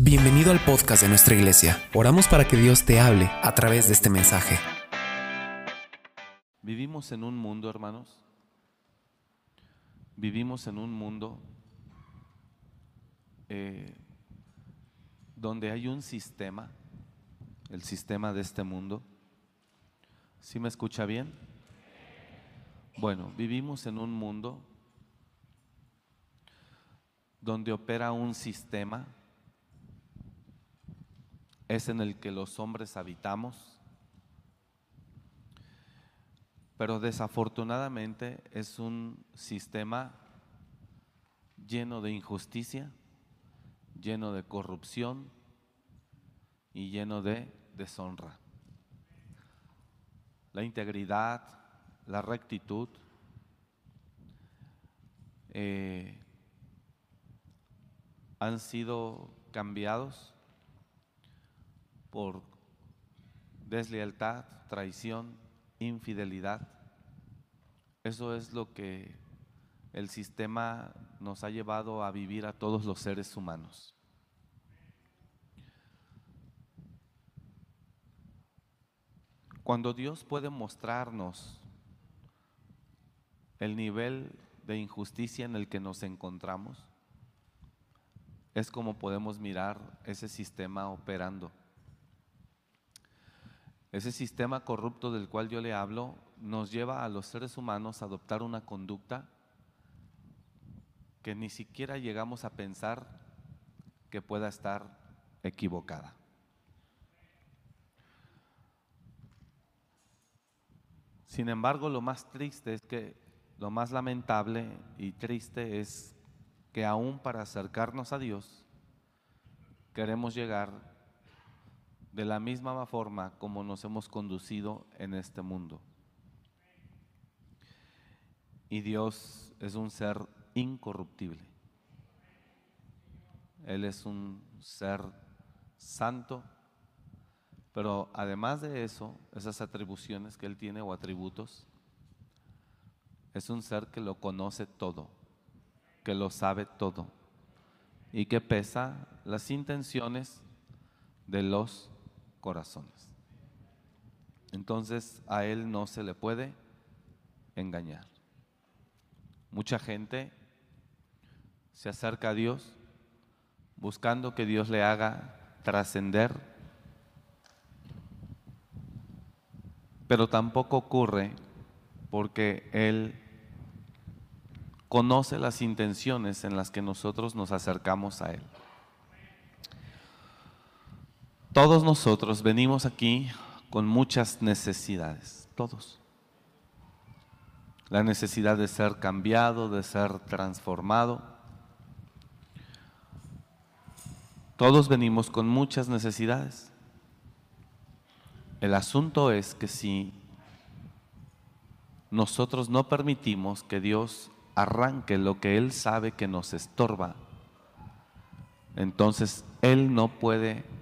Bienvenido al podcast de nuestra iglesia. Oramos para que Dios te hable a través de este mensaje. Vivimos en un mundo, hermanos. Vivimos en un mundo eh, donde hay un sistema, el sistema de este mundo. ¿Sí me escucha bien? Bueno, vivimos en un mundo donde opera un sistema es en el que los hombres habitamos, pero desafortunadamente es un sistema lleno de injusticia, lleno de corrupción y lleno de deshonra. La integridad, la rectitud, eh, han sido cambiados por deslealtad, traición, infidelidad. Eso es lo que el sistema nos ha llevado a vivir a todos los seres humanos. Cuando Dios puede mostrarnos el nivel de injusticia en el que nos encontramos, es como podemos mirar ese sistema operando. Ese sistema corrupto del cual yo le hablo nos lleva a los seres humanos a adoptar una conducta que ni siquiera llegamos a pensar que pueda estar equivocada. Sin embargo, lo más triste es que, lo más lamentable y triste es que aún para acercarnos a Dios, queremos llegar de la misma forma como nos hemos conducido en este mundo. Y Dios es un ser incorruptible. Él es un ser santo, pero además de eso, esas atribuciones que Él tiene o atributos, es un ser que lo conoce todo, que lo sabe todo y que pesa las intenciones de los corazones. Entonces a Él no se le puede engañar. Mucha gente se acerca a Dios buscando que Dios le haga trascender, pero tampoco ocurre porque Él conoce las intenciones en las que nosotros nos acercamos a Él. Todos nosotros venimos aquí con muchas necesidades, todos. La necesidad de ser cambiado, de ser transformado. Todos venimos con muchas necesidades. El asunto es que si nosotros no permitimos que Dios arranque lo que Él sabe que nos estorba, entonces Él no puede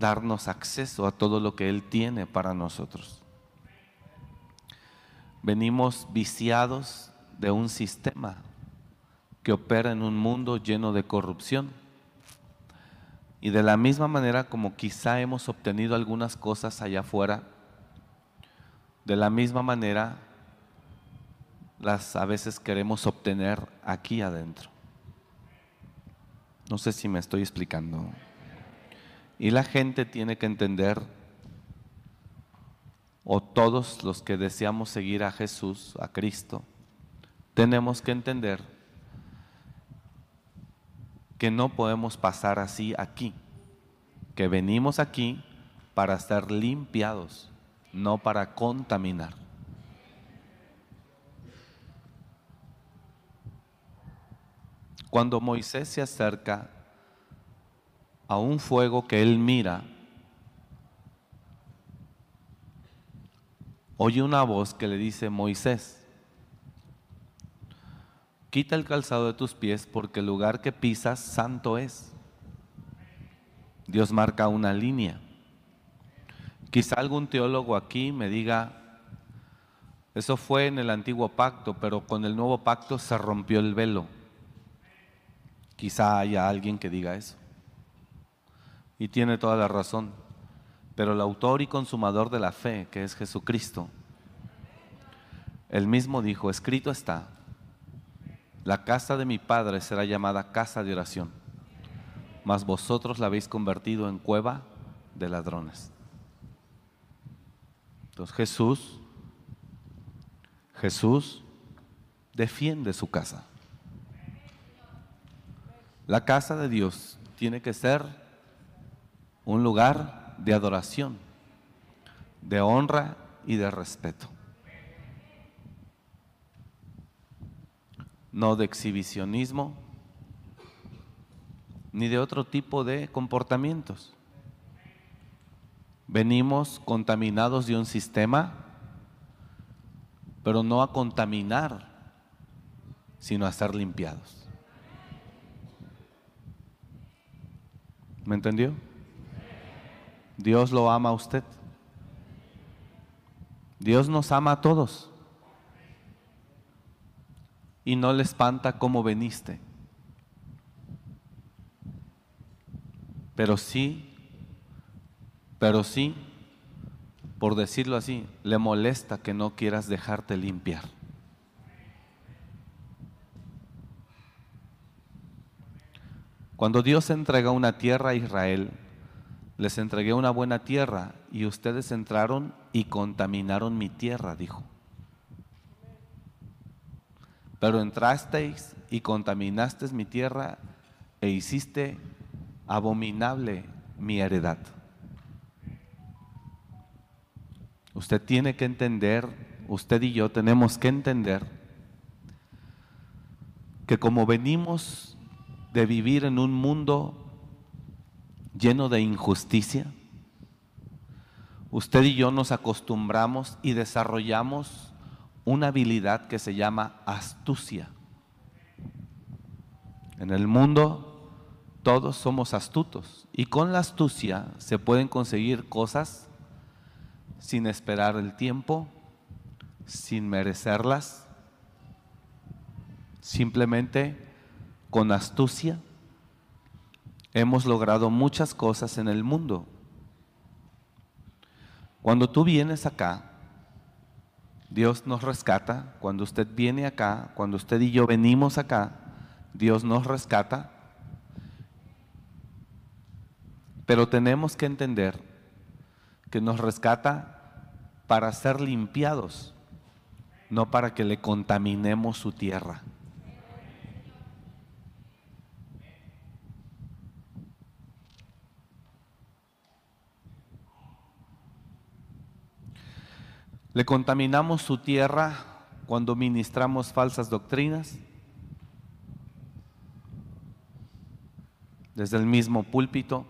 darnos acceso a todo lo que Él tiene para nosotros. Venimos viciados de un sistema que opera en un mundo lleno de corrupción. Y de la misma manera como quizá hemos obtenido algunas cosas allá afuera, de la misma manera las a veces queremos obtener aquí adentro. No sé si me estoy explicando. Y la gente tiene que entender, o todos los que deseamos seguir a Jesús, a Cristo, tenemos que entender que no podemos pasar así aquí, que venimos aquí para ser limpiados, no para contaminar. Cuando Moisés se acerca a un fuego que él mira, oye una voz que le dice, Moisés, quita el calzado de tus pies porque el lugar que pisas santo es. Dios marca una línea. Quizá algún teólogo aquí me diga, eso fue en el antiguo pacto, pero con el nuevo pacto se rompió el velo. Quizá haya alguien que diga eso. Y tiene toda la razón. Pero el autor y consumador de la fe, que es Jesucristo, él mismo dijo, escrito está, la casa de mi Padre será llamada casa de oración, mas vosotros la habéis convertido en cueva de ladrones. Entonces Jesús, Jesús defiende su casa. La casa de Dios tiene que ser un lugar de adoración, de honra y de respeto. No de exhibicionismo ni de otro tipo de comportamientos. Venimos contaminados de un sistema, pero no a contaminar, sino a ser limpiados. ¿Me entendió? Dios lo ama a usted. Dios nos ama a todos. Y no le espanta cómo veniste. Pero sí, pero sí, por decirlo así, le molesta que no quieras dejarte limpiar. Cuando Dios entrega una tierra a Israel, les entregué una buena tierra y ustedes entraron y contaminaron mi tierra, dijo. Pero entrasteis y contaminasteis mi tierra e hiciste abominable mi heredad. Usted tiene que entender, usted y yo tenemos que entender que como venimos de vivir en un mundo lleno de injusticia, usted y yo nos acostumbramos y desarrollamos una habilidad que se llama astucia. En el mundo todos somos astutos y con la astucia se pueden conseguir cosas sin esperar el tiempo, sin merecerlas, simplemente con astucia, hemos logrado muchas cosas en el mundo. Cuando tú vienes acá, Dios nos rescata. Cuando usted viene acá, cuando usted y yo venimos acá, Dios nos rescata. Pero tenemos que entender que nos rescata para ser limpiados, no para que le contaminemos su tierra. Le contaminamos su tierra cuando ministramos falsas doctrinas. Desde el mismo púlpito.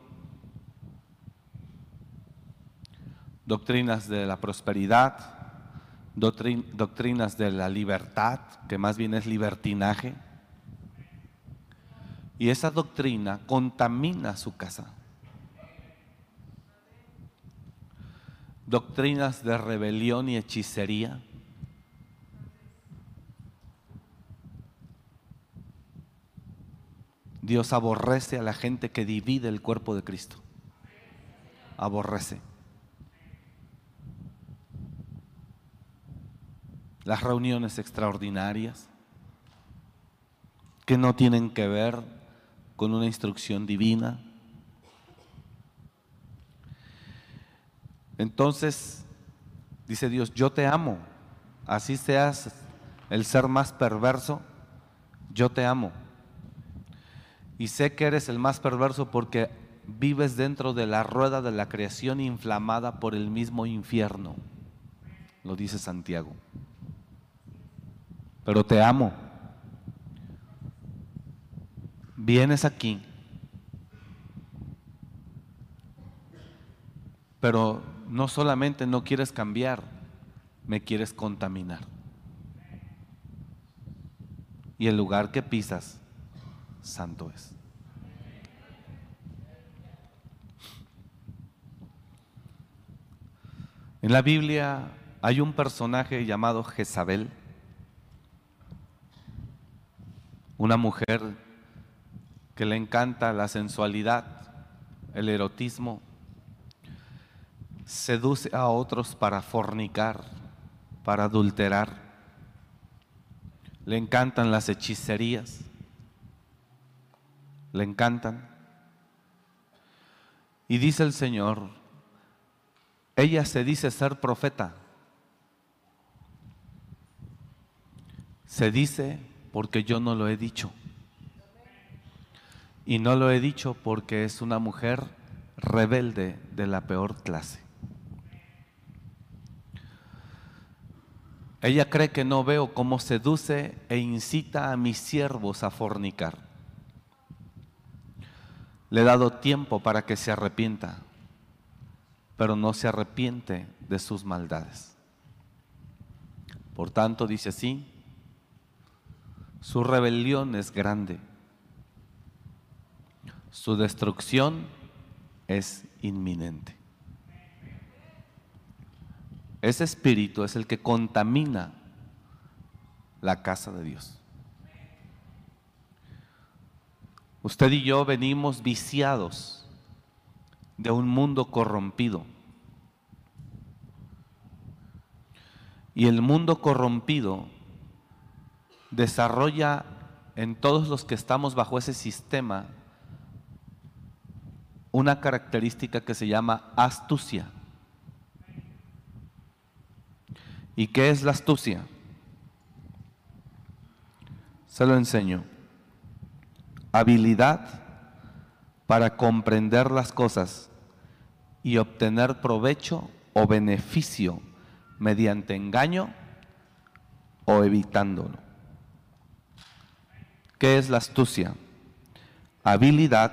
Doctrinas de la prosperidad, doctrinas de la libertad, que más bien es libertinaje. Y esa doctrina contamina su casa. Doctrinas de rebelión y hechicería. Dios aborrece a la gente que divide el cuerpo de Cristo. Aborrece. Las reuniones extraordinarias que no tienen que ver con una instrucción divina Entonces, dice Dios, yo te amo, así seas el ser más perverso, yo te amo. Y sé que eres el más perverso porque vives dentro de la rueda de la creación inflamada por el mismo infierno, lo dice Santiago. Pero te amo. Vienes aquí, pero no solamente no quieres cambiar, me quieres contaminar. Y el lugar que pisas, santo es. En la Biblia hay un personaje llamado Jezabel, una mujer que le encanta la sensualidad, el erotismo, seduce a otros para fornicar, para adulterar. Le encantan las hechicerías, le encantan. Y dice el Señor, ella se dice ser profeta. Se dice porque yo no lo he dicho. Y no lo he dicho porque es una mujer rebelde de la peor clase. Ella cree que no veo cómo seduce e incita a mis siervos a fornicar. Le he dado tiempo para que se arrepienta, pero no se arrepiente de sus maldades. Por tanto, dice así, su rebelión es grande, su destrucción es inminente. Ese espíritu es el que contamina la casa de Dios. Usted y yo venimos viciados de un mundo corrompido. Y el mundo corrompido desarrolla en todos los que estamos bajo ese sistema una característica que se llama astucia. ¿Y qué es la astucia? Se lo enseño. Habilidad para comprender las cosas y obtener provecho o beneficio mediante engaño o evitándolo. ¿Qué es la astucia? Habilidad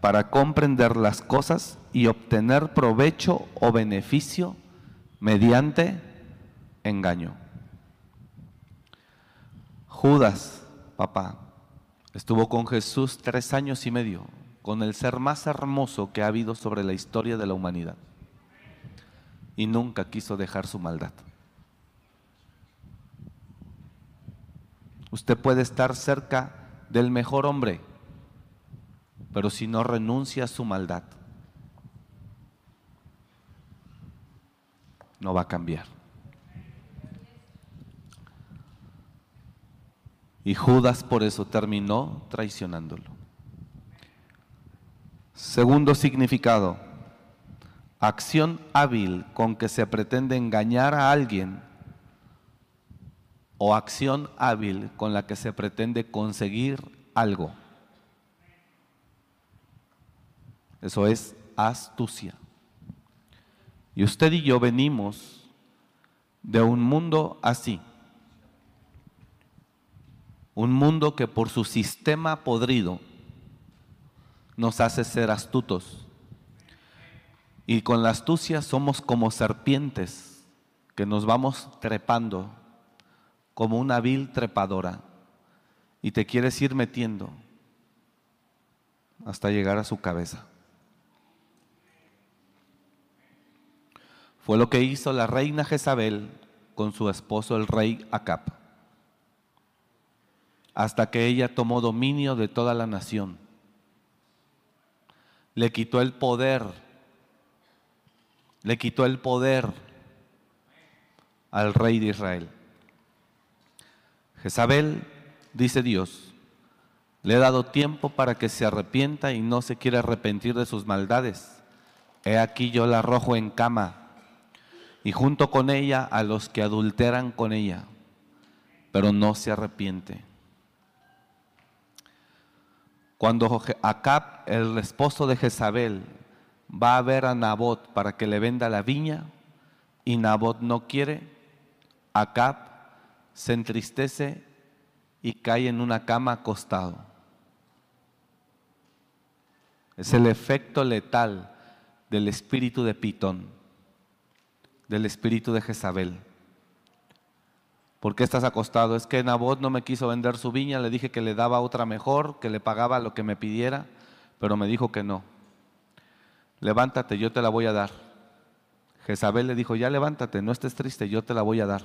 para comprender las cosas y obtener provecho o beneficio mediante engaño. Judas, papá, estuvo con Jesús tres años y medio, con el ser más hermoso que ha habido sobre la historia de la humanidad. Y nunca quiso dejar su maldad. Usted puede estar cerca del mejor hombre, pero si no renuncia a su maldad, no va a cambiar. Y Judas por eso terminó traicionándolo. Segundo significado, acción hábil con que se pretende engañar a alguien o acción hábil con la que se pretende conseguir algo. Eso es astucia. Y usted y yo venimos de un mundo así un mundo que por su sistema podrido nos hace ser astutos. Y con la astucia somos como serpientes que nos vamos trepando como una vil trepadora y te quieres ir metiendo hasta llegar a su cabeza. Fue lo que hizo la reina Jezabel con su esposo el rey Acap hasta que ella tomó dominio de toda la nación. Le quitó el poder, le quitó el poder al rey de Israel. Jezabel, dice Dios, le he dado tiempo para que se arrepienta y no se quiere arrepentir de sus maldades. He aquí yo la arrojo en cama y junto con ella a los que adulteran con ella, pero no se arrepiente. Cuando Acab, el esposo de Jezabel, va a ver a Nabot para que le venda la viña y Nabot no quiere, Acab se entristece y cae en una cama acostado. Es el efecto letal del espíritu de Pitón, del espíritu de Jezabel. ¿Por qué estás acostado? Es que Nabot no me quiso vender su viña, le dije que le daba otra mejor, que le pagaba lo que me pidiera, pero me dijo que no. Levántate, yo te la voy a dar. Jezabel le dijo, ya levántate, no estés triste, yo te la voy a dar.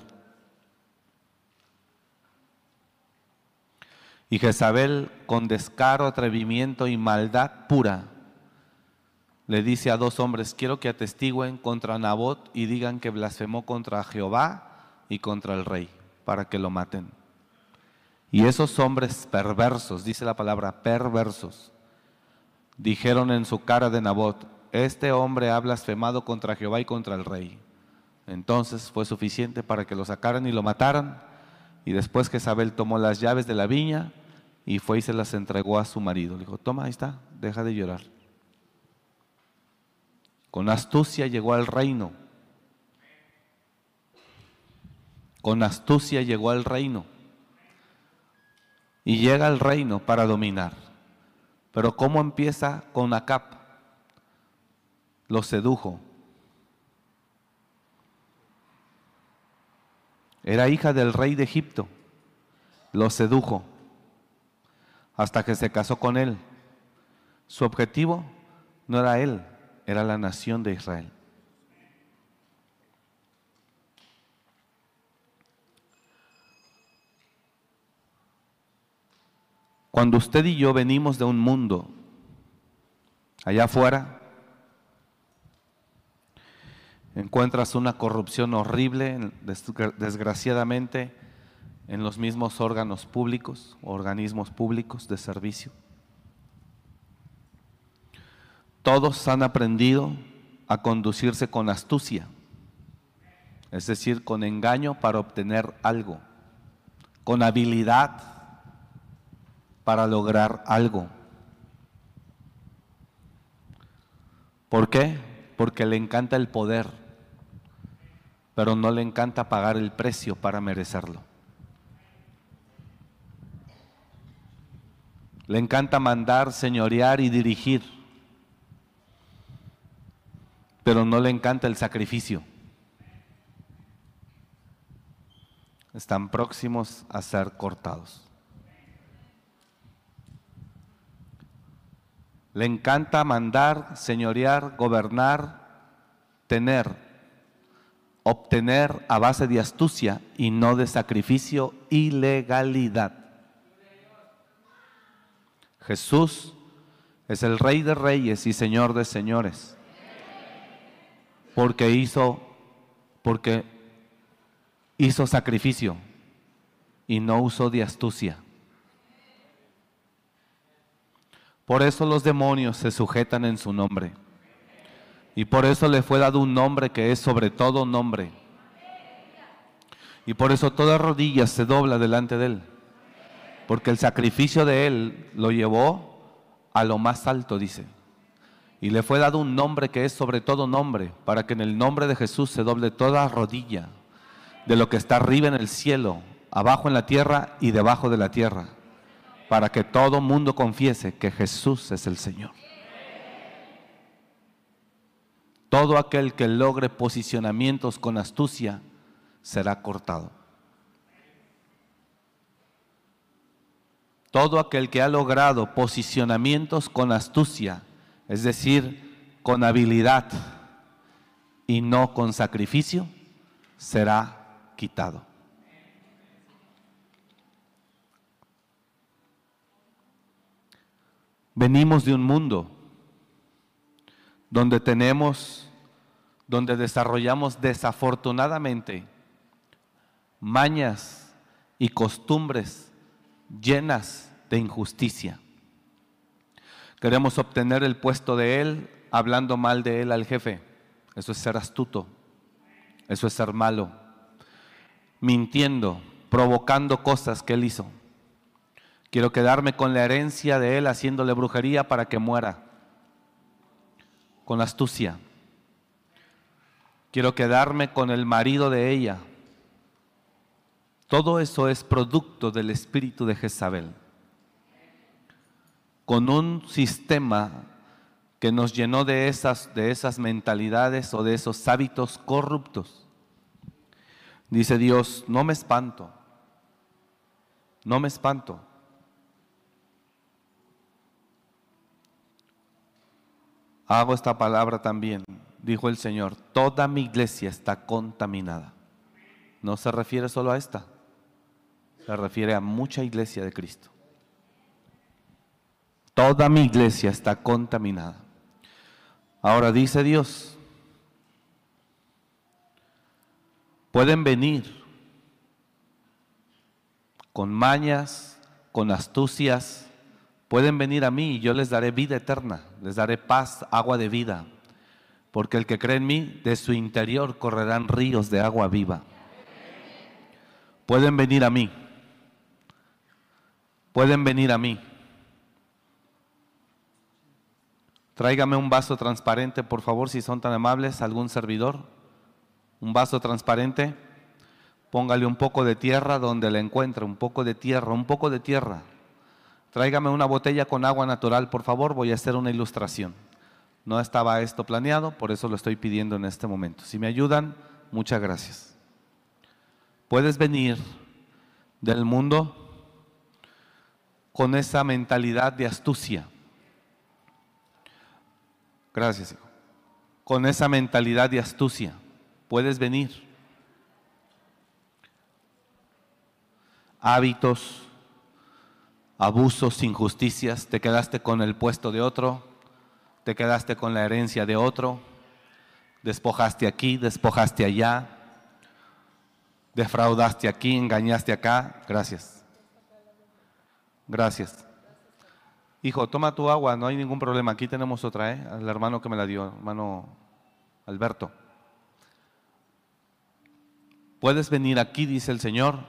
Y Jezabel, con descaro, atrevimiento y maldad pura, le dice a dos hombres, quiero que atestiguen contra Nabot y digan que blasfemó contra Jehová y contra el rey, para que lo maten. Y esos hombres perversos, dice la palabra perversos, dijeron en su cara de Nabot, este hombre ha blasfemado contra Jehová y contra el rey. Entonces fue suficiente para que lo sacaran y lo mataran. Y después que Isabel tomó las llaves de la viña y fue y se las entregó a su marido. Le dijo, toma, ahí está, deja de llorar. Con astucia llegó al reino. Con astucia llegó al reino. Y llega al reino para dominar. Pero ¿cómo empieza con Acap? Lo sedujo. Era hija del rey de Egipto. Lo sedujo hasta que se casó con él. Su objetivo no era él, era la nación de Israel. Cuando usted y yo venimos de un mundo allá afuera, encuentras una corrupción horrible, desgraciadamente, en los mismos órganos públicos, organismos públicos de servicio. Todos han aprendido a conducirse con astucia, es decir, con engaño para obtener algo, con habilidad para lograr algo. ¿Por qué? Porque le encanta el poder, pero no le encanta pagar el precio para merecerlo. Le encanta mandar, señorear y dirigir, pero no le encanta el sacrificio. Están próximos a ser cortados. Le encanta mandar, señorear, gobernar, tener, obtener a base de astucia y no de sacrificio y legalidad. Jesús es el Rey de Reyes y Señor de Señores. Porque hizo, porque hizo sacrificio y no usó de astucia. Por eso los demonios se sujetan en su nombre. Y por eso le fue dado un nombre que es sobre todo nombre. Y por eso toda rodilla se dobla delante de él porque el sacrificio de Él lo llevó a lo más alto, dice. Y le fue dado un nombre que es sobre todo nombre, para que en el nombre de Jesús se doble toda rodilla de lo que está arriba en el cielo, abajo en la tierra y debajo de la tierra, para que todo mundo confiese que Jesús es el Señor. Todo aquel que logre posicionamientos con astucia será cortado. todo aquel que ha logrado posicionamientos con astucia, es decir, con habilidad y no con sacrificio, será quitado. Venimos de un mundo donde tenemos, donde desarrollamos desafortunadamente mañas y costumbres llenas de injusticia. Queremos obtener el puesto de él hablando mal de él al jefe. Eso es ser astuto. Eso es ser malo. Mintiendo, provocando cosas que él hizo. Quiero quedarme con la herencia de él haciéndole brujería para que muera. Con astucia. Quiero quedarme con el marido de ella. Todo eso es producto del espíritu de Jezabel con un sistema que nos llenó de esas, de esas mentalidades o de esos hábitos corruptos. Dice Dios, no me espanto, no me espanto. Hago esta palabra también, dijo el Señor, toda mi iglesia está contaminada. No se refiere solo a esta, se refiere a mucha iglesia de Cristo. Toda mi iglesia está contaminada. Ahora dice Dios, pueden venir con mañas, con astucias, pueden venir a mí y yo les daré vida eterna, les daré paz, agua de vida, porque el que cree en mí, de su interior correrán ríos de agua viva. Pueden venir a mí, pueden venir a mí. Tráigame un vaso transparente, por favor, si son tan amables, algún servidor. Un vaso transparente. Póngale un poco de tierra donde le encuentre, un poco de tierra, un poco de tierra. Tráigame una botella con agua natural, por favor, voy a hacer una ilustración. No estaba esto planeado, por eso lo estoy pidiendo en este momento. Si me ayudan, muchas gracias. Puedes venir del mundo con esa mentalidad de astucia Gracias, hijo. Con esa mentalidad de astucia puedes venir. Hábitos, abusos, injusticias, te quedaste con el puesto de otro, te quedaste con la herencia de otro, despojaste aquí, despojaste allá, defraudaste aquí, engañaste acá. Gracias. Gracias. Hijo, toma tu agua, no hay ningún problema. Aquí tenemos otra, ¿eh? Al hermano que me la dio, hermano Alberto. Puedes venir aquí, dice el Señor,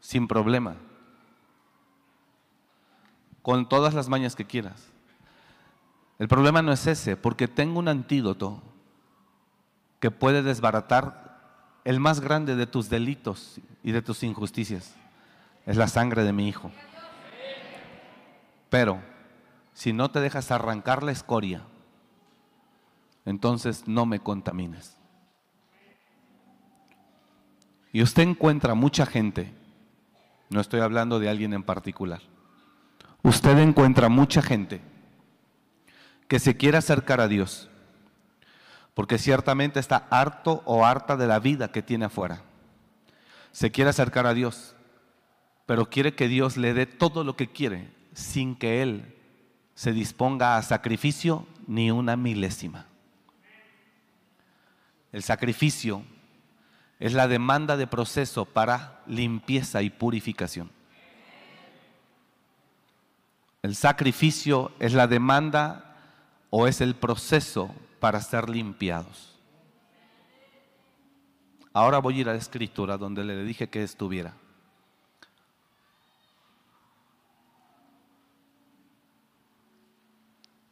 sin problema. Con todas las mañas que quieras. El problema no es ese, porque tengo un antídoto que puede desbaratar el más grande de tus delitos y de tus injusticias. Es la sangre de mi Hijo. Pero si no te dejas arrancar la escoria, entonces no me contamines. Y usted encuentra mucha gente, no estoy hablando de alguien en particular, usted encuentra mucha gente que se quiere acercar a Dios, porque ciertamente está harto o harta de la vida que tiene afuera. Se quiere acercar a Dios, pero quiere que Dios le dé todo lo que quiere, sin que Él se disponga a sacrificio ni una milésima. El sacrificio es la demanda de proceso para limpieza y purificación. El sacrificio es la demanda o es el proceso para ser limpiados. Ahora voy a ir a la escritura donde le dije que estuviera.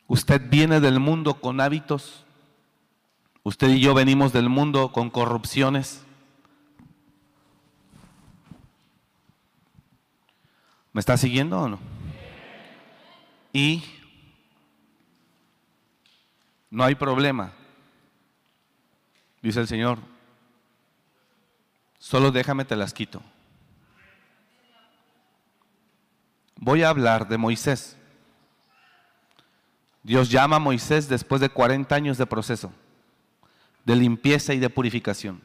Usted viene del mundo con hábitos. Usted y yo venimos del mundo con corrupciones. ¿Me está siguiendo o no? Y no hay problema, dice el Señor. Solo déjame te las quito. Voy a hablar de Moisés. Dios llama a Moisés después de 40 años de proceso, de limpieza y de purificación.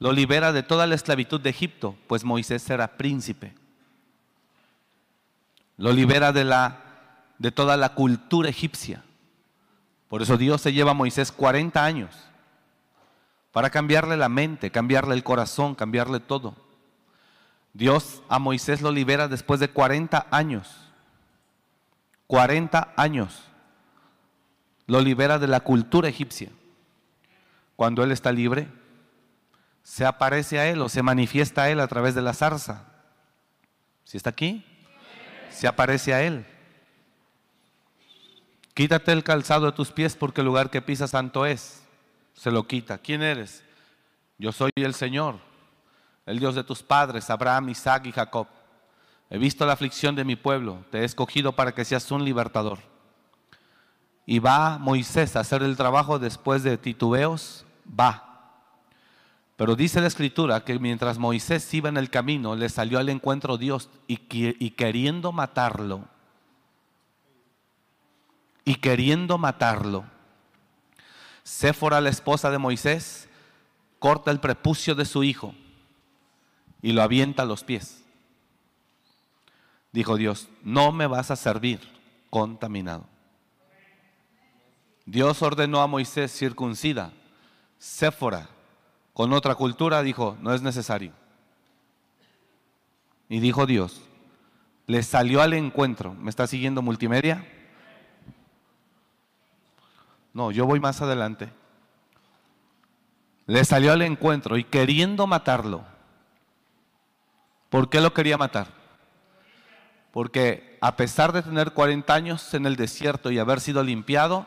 Lo libera de toda la esclavitud de Egipto, pues Moisés era príncipe. Lo libera de, la, de toda la cultura egipcia. Por eso Dios se lleva a Moisés 40 años para cambiarle la mente, cambiarle el corazón, cambiarle todo. Dios a Moisés lo libera después de 40 años 40 años. Lo libera de la cultura egipcia. Cuando él está libre, se aparece a él o se manifiesta a él a través de la zarza. Si está aquí, se aparece a él. Quítate el calzado de tus pies porque el lugar que pisa santo es. Se lo quita. ¿Quién eres? Yo soy el Señor, el Dios de tus padres, Abraham, Isaac y Jacob. He visto la aflicción de mi pueblo, te he escogido para que seas un libertador. Y va Moisés a hacer el trabajo después de titubeos, va. Pero dice la escritura que mientras Moisés iba en el camino, le salió al encuentro Dios y, y queriendo matarlo, y queriendo matarlo, Séfora, la esposa de Moisés, corta el prepucio de su hijo y lo avienta a los pies dijo Dios, no me vas a servir contaminado. Dios ordenó a Moisés circuncida. Séfora, con otra cultura, dijo, no es necesario. Y dijo Dios, le salió al encuentro. ¿Me está siguiendo multimedia? No, yo voy más adelante. Le salió al encuentro y queriendo matarlo. ¿Por qué lo quería matar? Porque a pesar de tener 40 años en el desierto y haber sido limpiado,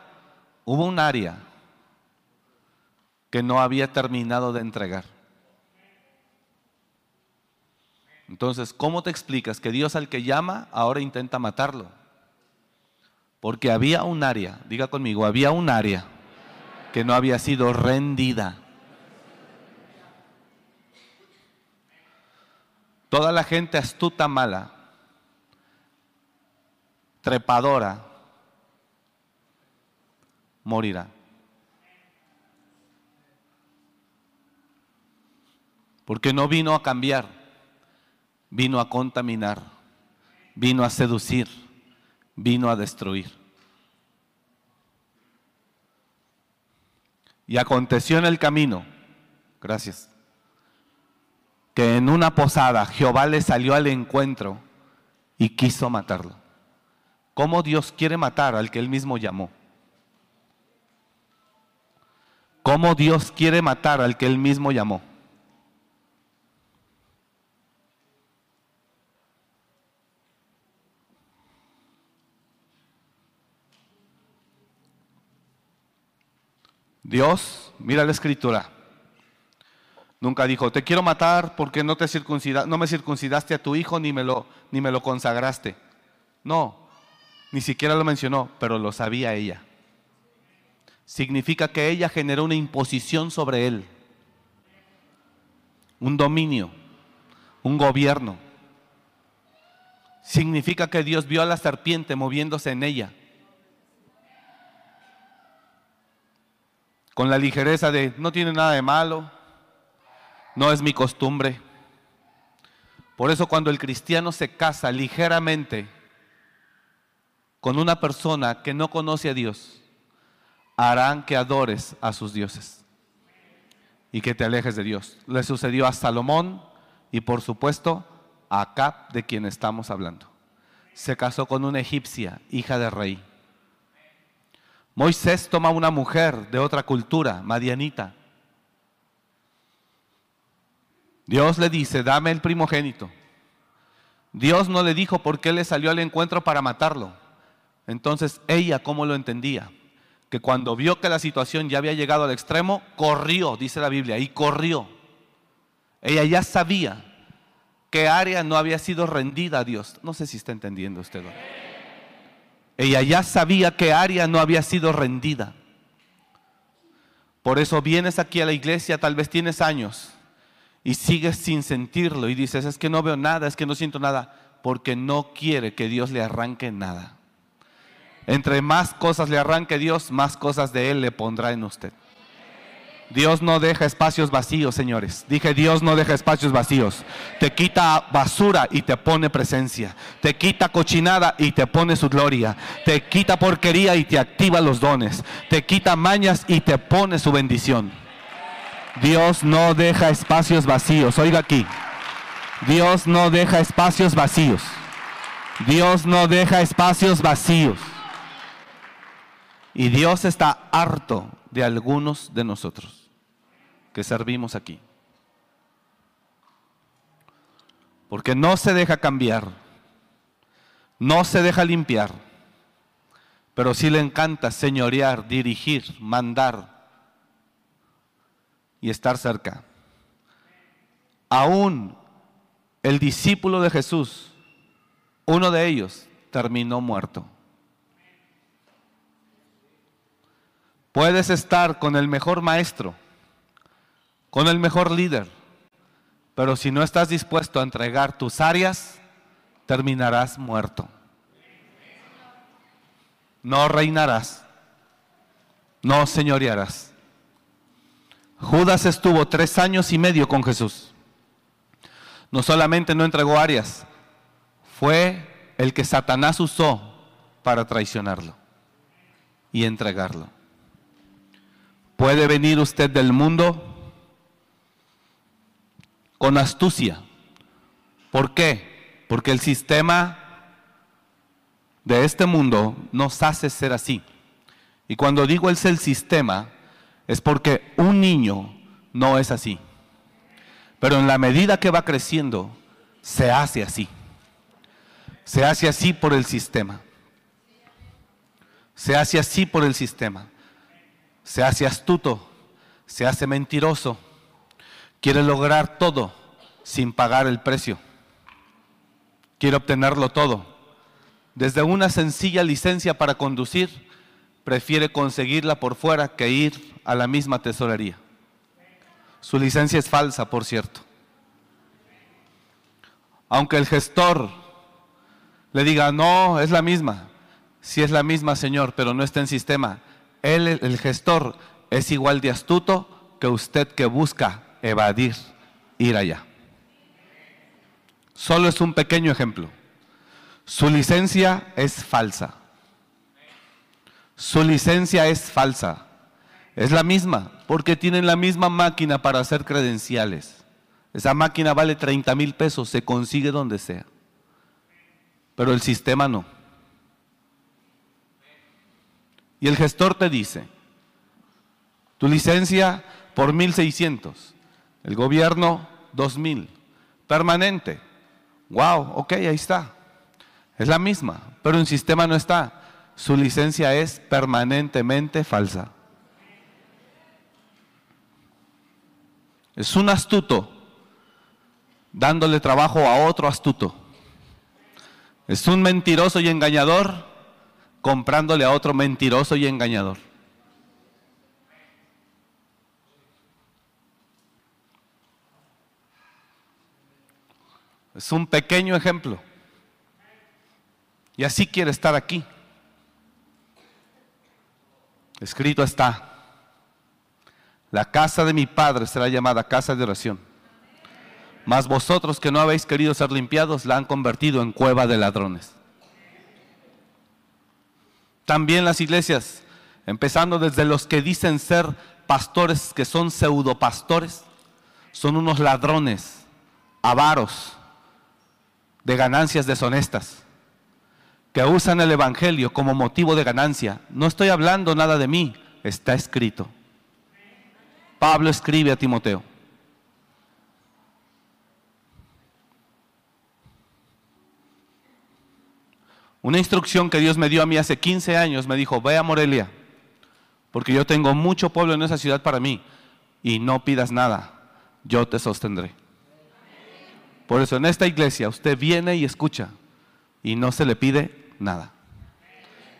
hubo un área que no había terminado de entregar. Entonces, ¿cómo te explicas que Dios al que llama ahora intenta matarlo? Porque había un área, diga conmigo, había un área que no había sido rendida. Toda la gente astuta, mala, trepadora, morirá. Porque no vino a cambiar, vino a contaminar, vino a seducir, vino a destruir. Y aconteció en el camino, gracias, que en una posada Jehová le salió al encuentro y quiso matarlo. ¿Cómo Dios quiere matar al que él mismo llamó? ¿Cómo Dios quiere matar al que él mismo llamó? Dios, mira la escritura. Nunca dijo, te quiero matar porque no, te no me circuncidaste a tu hijo ni me, lo, ni me lo consagraste. No, ni siquiera lo mencionó, pero lo sabía ella. Significa que ella generó una imposición sobre él, un dominio, un gobierno. Significa que Dios vio a la serpiente moviéndose en ella con la ligereza de no tiene nada de malo, no es mi costumbre. Por eso cuando el cristiano se casa ligeramente con una persona que no conoce a Dios, harán que adores a sus dioses y que te alejes de Dios. Le sucedió a Salomón y por supuesto a Acab de quien estamos hablando. Se casó con una egipcia, hija de rey. Moisés toma una mujer de otra cultura, madianita. Dios le dice, dame el primogénito. Dios no le dijo por qué le salió al encuentro para matarlo. Entonces ella, ¿cómo lo entendía? Que cuando vio que la situación ya había llegado al extremo, corrió, dice la Biblia, y corrió. Ella ya sabía qué área no había sido rendida a Dios. No sé si está entendiendo usted. Ella ya sabía que área no había sido rendida. Por eso vienes aquí a la iglesia, tal vez tienes años y sigues sin sentirlo y dices, es que no veo nada, es que no siento nada, porque no quiere que Dios le arranque nada. Entre más cosas le arranque Dios, más cosas de Él le pondrá en usted. Dios no deja espacios vacíos, señores. Dije, Dios no deja espacios vacíos. Te quita basura y te pone presencia. Te quita cochinada y te pone su gloria. Te quita porquería y te activa los dones. Te quita mañas y te pone su bendición. Dios no deja espacios vacíos. Oiga aquí. Dios no deja espacios vacíos. Dios no deja espacios vacíos. Y Dios está harto de algunos de nosotros que servimos aquí. Porque no se deja cambiar, no se deja limpiar, pero sí le encanta señorear, dirigir, mandar y estar cerca. Aún el discípulo de Jesús, uno de ellos, terminó muerto. Puedes estar con el mejor maestro, con el mejor líder, pero si no estás dispuesto a entregar tus áreas, terminarás muerto. No reinarás, no señorearás. Judas estuvo tres años y medio con Jesús. No solamente no entregó áreas, fue el que Satanás usó para traicionarlo y entregarlo. Puede venir usted del mundo con astucia. ¿Por qué? Porque el sistema de este mundo nos hace ser así. Y cuando digo es el sistema, es porque un niño no es así. Pero en la medida que va creciendo, se hace así. Se hace así por el sistema. Se hace así por el sistema. Se hace astuto, se hace mentiroso. Quiere lograr todo sin pagar el precio. Quiere obtenerlo todo. Desde una sencilla licencia para conducir, prefiere conseguirla por fuera que ir a la misma tesorería. Su licencia es falsa, por cierto. Aunque el gestor le diga, no, es la misma. Si es la misma, Señor, pero no está en sistema. Él, el gestor, es igual de astuto que usted que busca evadir, ir allá. Solo es un pequeño ejemplo. Su licencia es falsa. Su licencia es falsa. Es la misma, porque tienen la misma máquina para hacer credenciales. Esa máquina vale 30 mil pesos, se consigue donde sea. Pero el sistema no. Y el gestor te dice, tu licencia por 1.600, el gobierno 2.000, permanente. Wow, ok, ahí está. Es la misma, pero el sistema no está. Su licencia es permanentemente falsa. Es un astuto dándole trabajo a otro astuto. Es un mentiroso y engañador comprándole a otro mentiroso y engañador. Es un pequeño ejemplo. Y así quiere estar aquí. Escrito está. La casa de mi Padre será llamada casa de oración. Mas vosotros que no habéis querido ser limpiados, la han convertido en cueva de ladrones. También las iglesias, empezando desde los que dicen ser pastores, que son pseudopastores, son unos ladrones, avaros, de ganancias deshonestas, que usan el Evangelio como motivo de ganancia. No estoy hablando nada de mí, está escrito. Pablo escribe a Timoteo. Una instrucción que Dios me dio a mí hace 15 años, me dijo, ve a Morelia, porque yo tengo mucho pueblo en esa ciudad para mí, y no pidas nada, yo te sostendré. Por eso en esta iglesia usted viene y escucha, y no se le pide nada.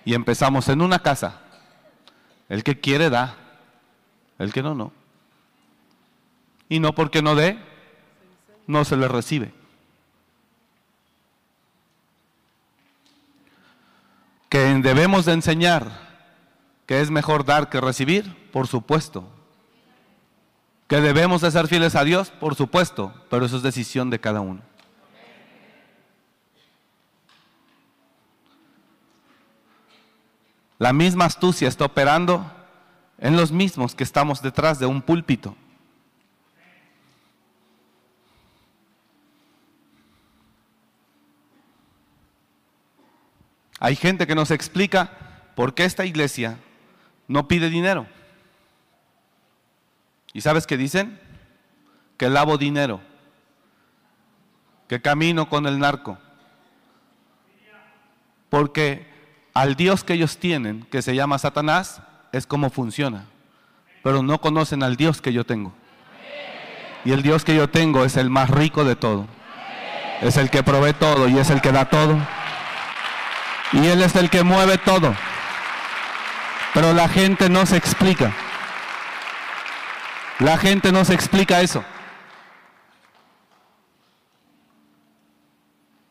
Y empezamos en una casa, el que quiere da, el que no, no. Y no porque no dé, no se le recibe. Que debemos de enseñar que es mejor dar que recibir, por supuesto. Que debemos de ser fieles a Dios, por supuesto, pero eso es decisión de cada uno. La misma astucia está operando en los mismos que estamos detrás de un púlpito. Hay gente que nos explica por qué esta iglesia no pide dinero. ¿Y sabes qué dicen? Que lavo dinero, que camino con el narco. Porque al Dios que ellos tienen, que se llama Satanás, es como funciona. Pero no conocen al Dios que yo tengo. Y el Dios que yo tengo es el más rico de todo. Es el que provee todo y es el que da todo. Y Él es el que mueve todo. Pero la gente no se explica. La gente no se explica eso.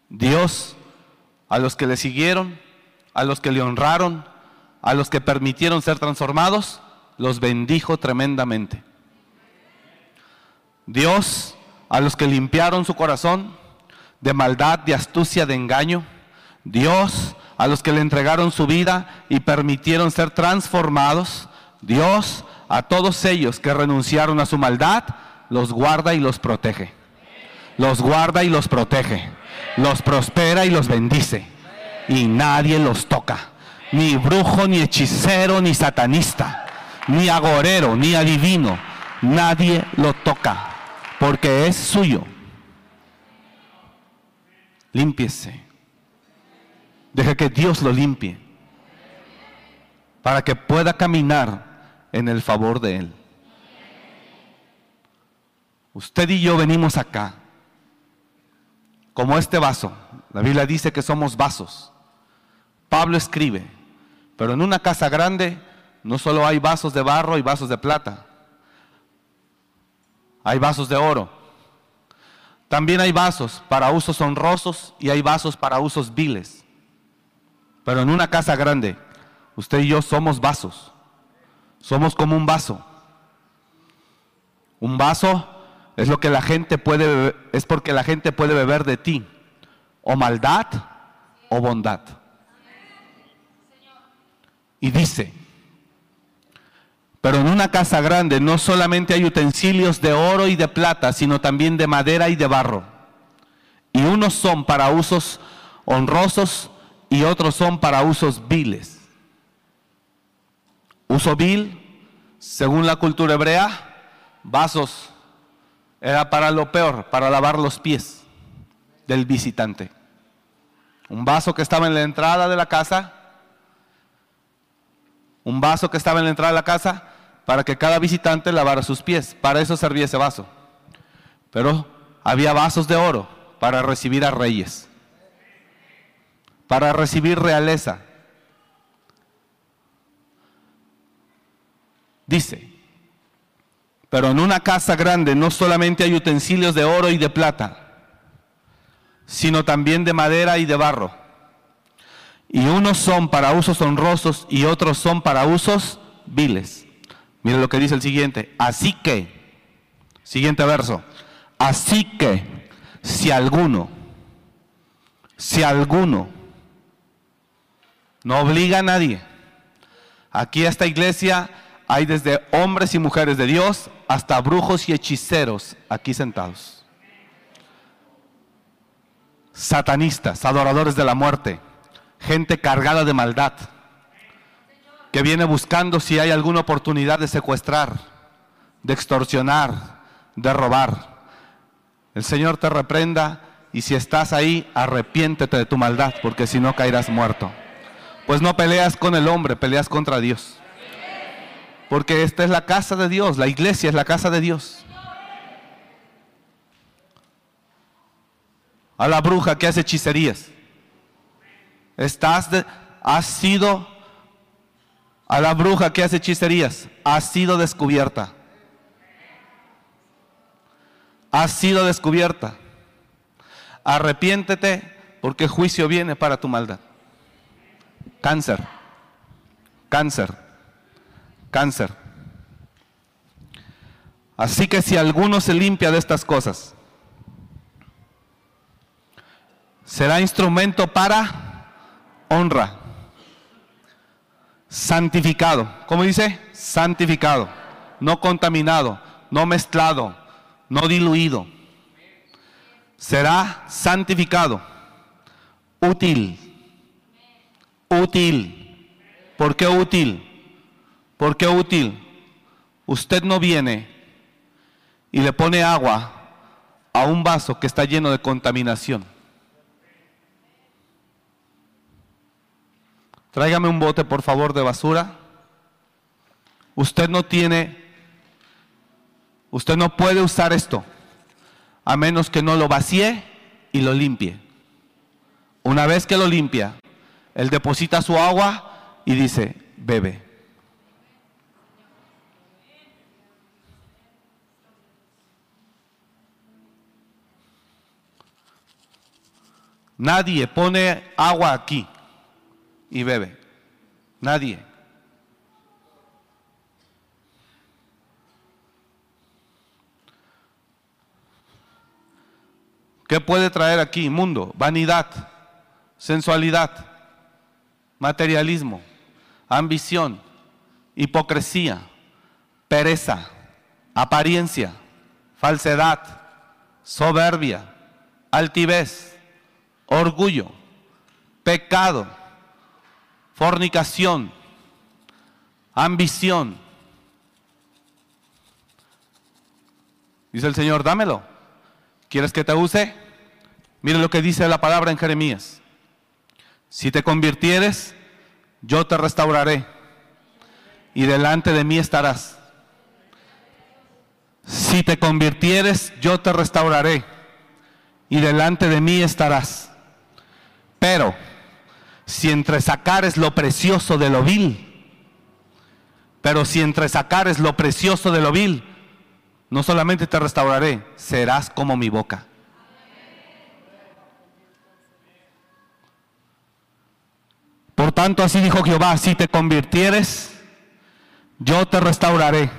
Dios, a los que le siguieron, a los que le honraron, a los que permitieron ser transformados, los bendijo tremendamente. Dios, a los que limpiaron su corazón de maldad, de astucia, de engaño, Dios, a los que le entregaron su vida y permitieron ser transformados, Dios, a todos ellos que renunciaron a su maldad, los guarda y los protege. Los guarda y los protege. Los prospera y los bendice. Y nadie los toca. Ni brujo, ni hechicero, ni satanista, ni agorero, ni adivino. Nadie lo toca. Porque es suyo. Límpiese. Deje que Dios lo limpie. Para que pueda caminar en el favor de Él. Usted y yo venimos acá como este vaso. La Biblia dice que somos vasos. Pablo escribe, pero en una casa grande no solo hay vasos de barro y vasos de plata, hay vasos de oro. También hay vasos para usos honrosos y hay vasos para usos viles. Pero en una casa grande, usted y yo somos vasos. Somos como un vaso. Un vaso es lo que la gente puede beber, es porque la gente puede beber de ti, o maldad o bondad. Y dice, pero en una casa grande no solamente hay utensilios de oro y de plata, sino también de madera y de barro. Y unos son para usos honrosos y otros son para usos viles. Uso vil, según la cultura hebrea, vasos era para lo peor, para lavar los pies del visitante. Un vaso que estaba en la entrada de la casa, un vaso que estaba en la entrada de la casa para que cada visitante lavara sus pies. Para eso servía ese vaso. Pero había vasos de oro para recibir a reyes, para recibir realeza. Dice, pero en una casa grande no solamente hay utensilios de oro y de plata, sino también de madera y de barro. Y unos son para usos honrosos y otros son para usos viles. Miren lo que dice el siguiente. Así que, siguiente verso. Así que, si alguno, si alguno, no obliga a nadie, aquí a esta iglesia hay desde hombres y mujeres de Dios hasta brujos y hechiceros aquí sentados. Satanistas, adoradores de la muerte, gente cargada de maldad, que viene buscando si hay alguna oportunidad de secuestrar, de extorsionar, de robar. El Señor te reprenda y si estás ahí, arrepiéntete de tu maldad, porque si no caerás muerto. Pues no peleas con el hombre, peleas contra Dios. Porque esta es la casa de Dios, la iglesia es la casa de Dios. A la bruja que hace hechicerías. Estás de, has sido a la bruja que hace hechicerías, has sido descubierta. Has sido descubierta. Arrepiéntete porque juicio viene para tu maldad. Cáncer. Cáncer cáncer. Así que si alguno se limpia de estas cosas, será instrumento para honra, santificado. ¿Cómo dice? Santificado, no contaminado, no mezclado, no diluido. Será santificado, útil, útil. ¿Por qué útil? ¿Por qué útil? Usted no viene y le pone agua a un vaso que está lleno de contaminación. Tráigame un bote, por favor, de basura. Usted no tiene, usted no puede usar esto a menos que no lo vacíe y lo limpie. Una vez que lo limpia, él deposita su agua y dice, bebe. Nadie pone agua aquí y bebe. Nadie. ¿Qué puede traer aquí? Mundo, vanidad, sensualidad, materialismo, ambición, hipocresía, pereza, apariencia, falsedad, soberbia, altivez, orgullo, pecado, fornicación, ambición. Dice el Señor, dámelo. ¿Quieres que te use? Mire lo que dice la palabra en Jeremías. Si te convirtieres, yo te restauraré y delante de mí estarás. Si te convirtieres, yo te restauraré y delante de mí estarás. Pero si entre sacares lo precioso de lo vil, pero si entre sacares lo precioso de lo vil, no solamente te restauraré, serás como mi boca. Por tanto, así dijo Jehová, si te convirtieres, yo te restauraré.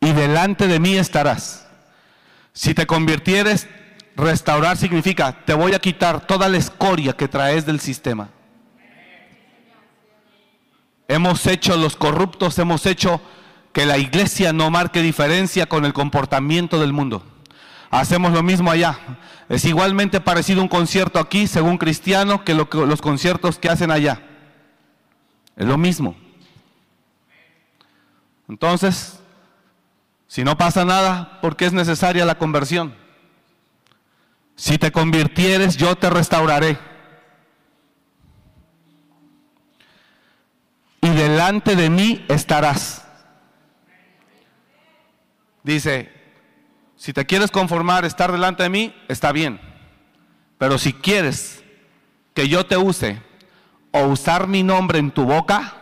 Y delante de mí estarás. Si te convirtieres, restaurar significa, te voy a quitar toda la escoria que traes del sistema. Hemos hecho los corruptos, hemos hecho que la iglesia no marque diferencia con el comportamiento del mundo. Hacemos lo mismo allá. Es igualmente parecido un concierto aquí, según cristiano, que, los conciertos que hacen allá. Es lo mismo. Entonces, si no pasa nada, ¿por qué es necesaria la conversión? Si te convirtieres, yo te restauraré. Y delante de mí estarás. Dice, si te quieres conformar, estar delante de mí, está bien. Pero si quieres que yo te use o usar mi nombre en tu boca,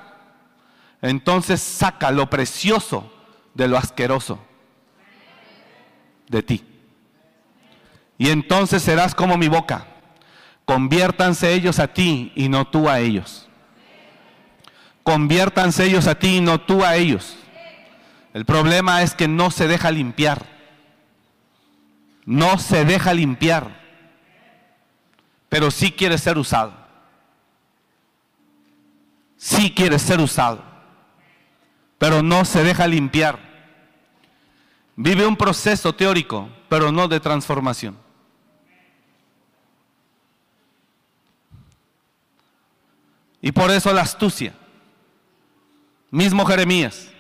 entonces saca lo precioso de lo asqueroso de ti. Y entonces serás como mi boca. Conviértanse ellos a ti y no tú a ellos. Conviértanse ellos a ti y no tú a ellos. El problema es que no se deja limpiar no se deja limpiar, pero sí quiere ser usado. Sí quiere ser usado, pero no se deja limpiar. Vive un proceso teórico, pero no de transformación. Y por eso la astucia. Mismo Jeremías.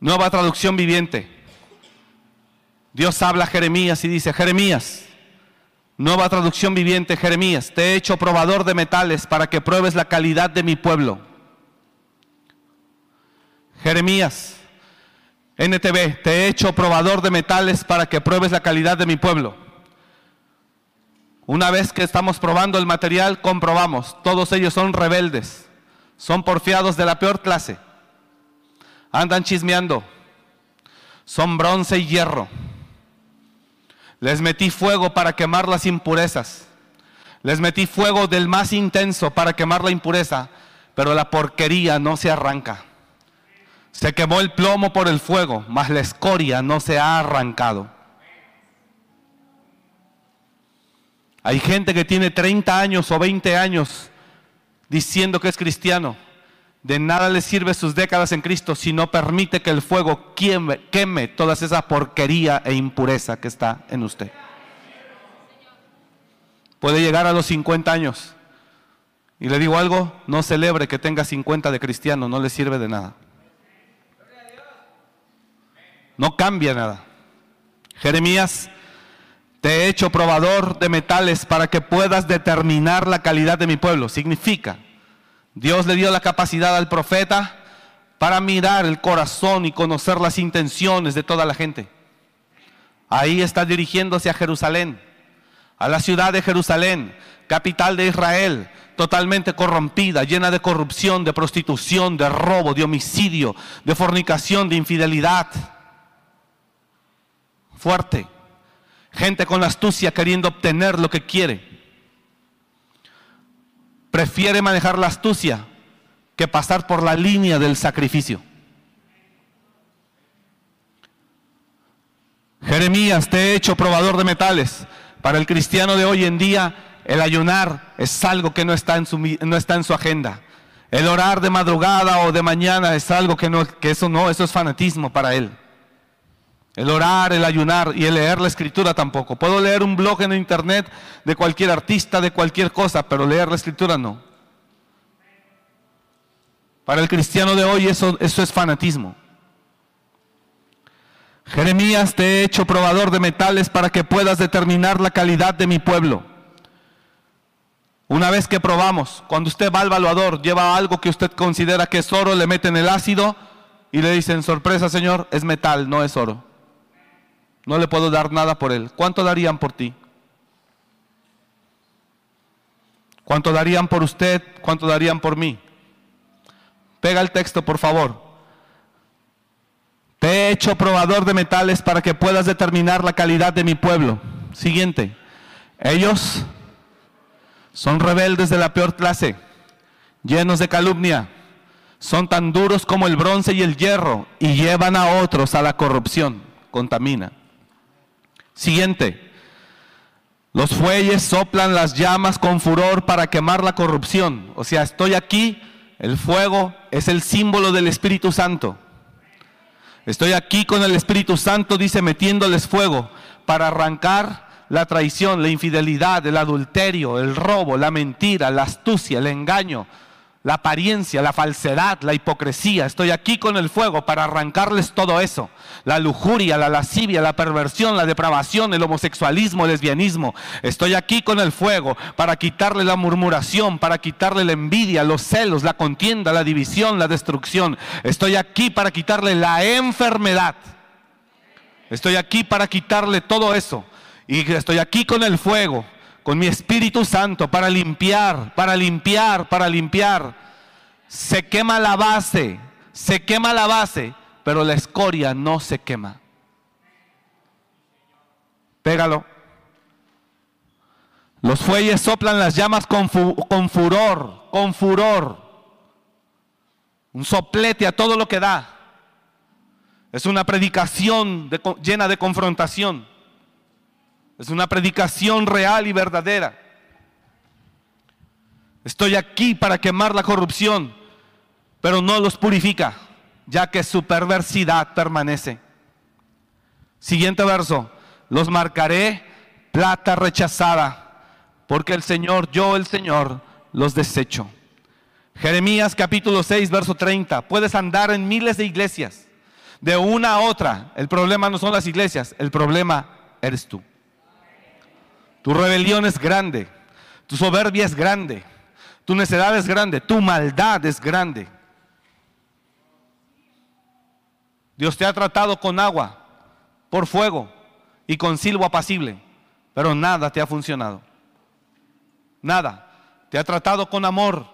Nueva traducción viviente. Dios habla a Jeremías y dice, Jeremías, nueva traducción viviente, Jeremías, te he hecho probador de metales para que pruebes la calidad de mi pueblo. Jeremías, NTV, te he hecho probador de metales para que pruebes la calidad de mi pueblo. Una vez que estamos probando el material, comprobamos, todos ellos son rebeldes, son porfiados de la peor clase, andan chismeando, son bronce y hierro les metí fuego para quemar las impurezas. Les metí fuego del más intenso para quemar la impureza, pero la porquería no se arranca. Se quemó el plomo por el fuego, mas la escoria no se ha arrancado. Hay gente que tiene 30 años o 20 años diciendo que es cristiano de nada le sirve sus décadas en Cristo si no permite que el fuego queme, queme toda esa porquería e impureza que está en usted. Puede llegar a los 50 años. Y le digo algo, no celebre que tenga 50 de cristiano, no le sirve de nada. No cambia nada. Jeremías, te he hecho probador de metales para que puedas determinar la calidad de mi pueblo. Significa Dios le dio la capacidad al profeta para mirar el corazón y conocer las intenciones de toda la gente. Ahí está dirigiéndose a Jerusalén, a la ciudad de Jerusalén, capital de Israel, totalmente corrompida, llena de corrupción, de prostitución, de robo, de homicidio, de fornicación, de infidelidad. Fuerte. Gente con astucia queriendo obtener lo que quiere prefiere manejar la astucia que pasar por la línea del sacrificio. Jeremías, te he hecho probador de metales. Para el cristiano de hoy en día, El ayunar es algo que no está en su, no está en su agenda. El orar de madrugada o de mañana es algo que no, que eso no, eso es fanatismo para él. El orar, el ayunar y el leer la escritura tampoco. Puedo leer un blog en internet de cualquier artista, de cualquier cosa, pero leer la escritura no. Para el cristiano de hoy eso, eso es fanatismo. Jeremías, te he hecho probador de metales para que puedas determinar la calidad de mi pueblo. Una vez que probamos, cuando usted va al evaluador, lleva algo que usted considera que es oro, le meten el ácido y le dicen, sorpresa señor, es metal, no es oro. No le puedo dar nada por él. ¿Cuánto darían por ti? ¿Cuánto darían por usted? ¿Cuánto darían por mí? Pega el texto, por favor. Te he hecho probador de metales para que puedas determinar la calidad de mi pueblo. Siguiente. Ellos son rebeldes de la peor clase, llenos de calumnia. Son tan duros como el bronce y el hierro y llevan a otros a la corrupción. Contamina. Siguiente. Los fuelles soplan las llamas con furor para quemar la corrupción. O sea, estoy aquí, el fuego es el símbolo del Espíritu Santo. Estoy aquí con el Espíritu Santo, dice, metiéndoles fuego para arrancar la traición, la infidelidad, el adulterio, el robo, la mentira, la astucia, el engaño, la apariencia, la falsedad, la hipocresía. Estoy aquí con el fuego para arrancarles todo eso. La lujuria, la lascivia, la perversión, la depravación, el homosexualismo, el lesbianismo. Estoy aquí con el fuego para quitarle la murmuración, para quitarle la envidia, los celos, la contienda, la división, la destrucción. Estoy aquí para quitarle la enfermedad. Estoy aquí para quitarle todo eso. Y estoy aquí con el fuego con mi Espíritu Santo para limpiar, para limpiar, para limpiar. Se quema la base, se quema la base, pero la escoria no se quema. Pégalo. Los fuelles soplan las llamas con, con furor, con furor. Un soplete a todo lo que da. Es una predicación llena de confrontación. Es una predicación real y verdadera. Estoy aquí para quemar la corrupción, pero no los purifica, ya que su perversidad permanece. Siguiente verso, los marcaré plata rechazada, porque el Señor, yo el Señor, los desecho. Jeremías capítulo 6, verso 30. Puedes andar en miles de iglesias, de una a otra. El problema no son las iglesias, el problema eres tú. Tu rebelión es grande. Tu soberbia es grande. Tu necedad es grande. Tu maldad es grande. Dios te ha tratado con agua, por fuego y con silbo apacible, pero nada te ha funcionado. Nada. Te ha tratado con amor,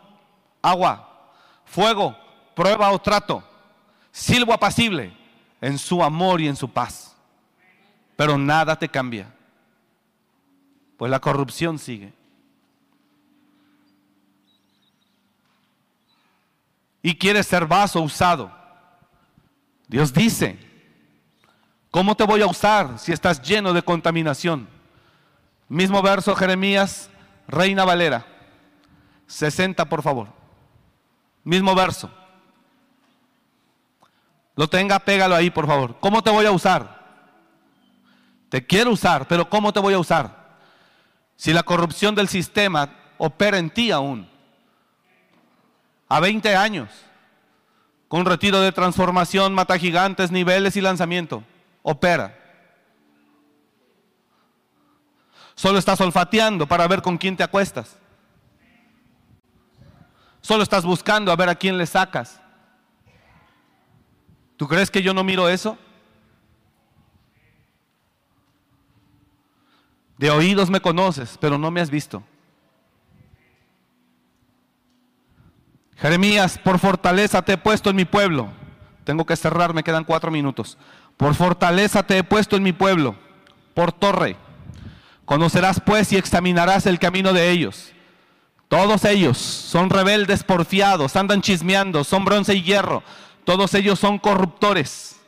agua, fuego, prueba o trato, silbo apacible en su amor y en su paz. Pero nada te cambia pues la corrupción sigue. Y quieres ser vaso usado. Dios dice, ¿cómo te voy a usar si estás lleno de contaminación? Mismo verso Jeremías, Reina Valera, 60 por favor. Mismo verso. Lo tenga, pégalo ahí por favor. ¿Cómo te voy a usar? Te quiero usar, pero ¿cómo te voy a usar? Si la corrupción del sistema opera en ti aún, a 20 años, con retiro de transformación, mata gigantes, niveles y lanzamiento, opera. Solo estás olfateando para ver con quién te acuestas. Solo estás buscando a ver a quién le sacas. ¿Tú crees que yo no miro eso? De oídos me conoces, pero no me has visto. Jeremías, por fortaleza te he puesto en mi pueblo. Tengo que cerrar, me quedan cuatro minutos. Por fortaleza te he puesto en mi pueblo, por torre. Conocerás pues y examinarás el camino de ellos. Todos ellos son rebeldes porfiados, andan chismeando, son bronce y hierro. Todos ellos son corruptores.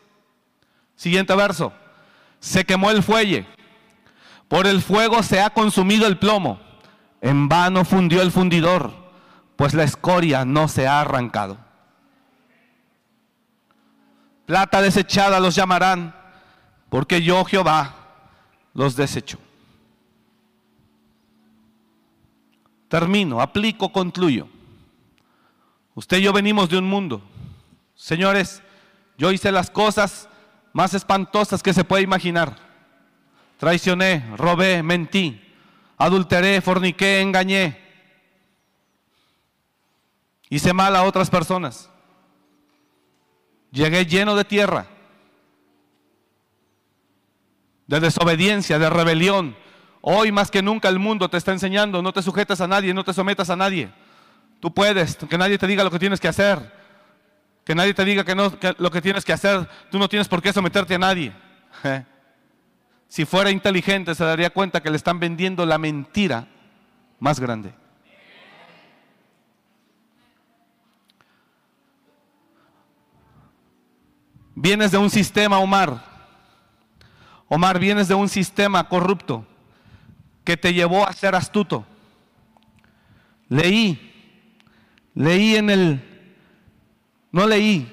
Siguiente verso. Se quemó el fuelle por el fuego se ha consumido el plomo. En vano fundió el fundidor, pues la escoria no se ha arrancado. Plata desechada los llamarán, porque yo Jehová los desecho. Termino, aplico, concluyo. Usted y yo venimos de un mundo. Señores, yo hice las cosas más espantosas que se puede imaginar. Traicioné, robé, mentí, adulteré, forniqué, engañé. Hice mal a otras personas. Llegué lleno de tierra, de desobediencia, de rebelión. Hoy más que nunca el mundo te está enseñando, no te sujetas a nadie, no te sometas a nadie. Tú puedes, que nadie te diga lo que tienes que hacer. Que nadie te diga que, no, lo que tienes que hacer, tú no tienes por qué someterte a nadie. Si fuera inteligente se daría cuenta que le están vendiendo la mentira más grande. Vienes de un sistema, Omar. Omar, vienes de un sistema corrupto que te llevó a ser astuto. Leí, leí en el, no leí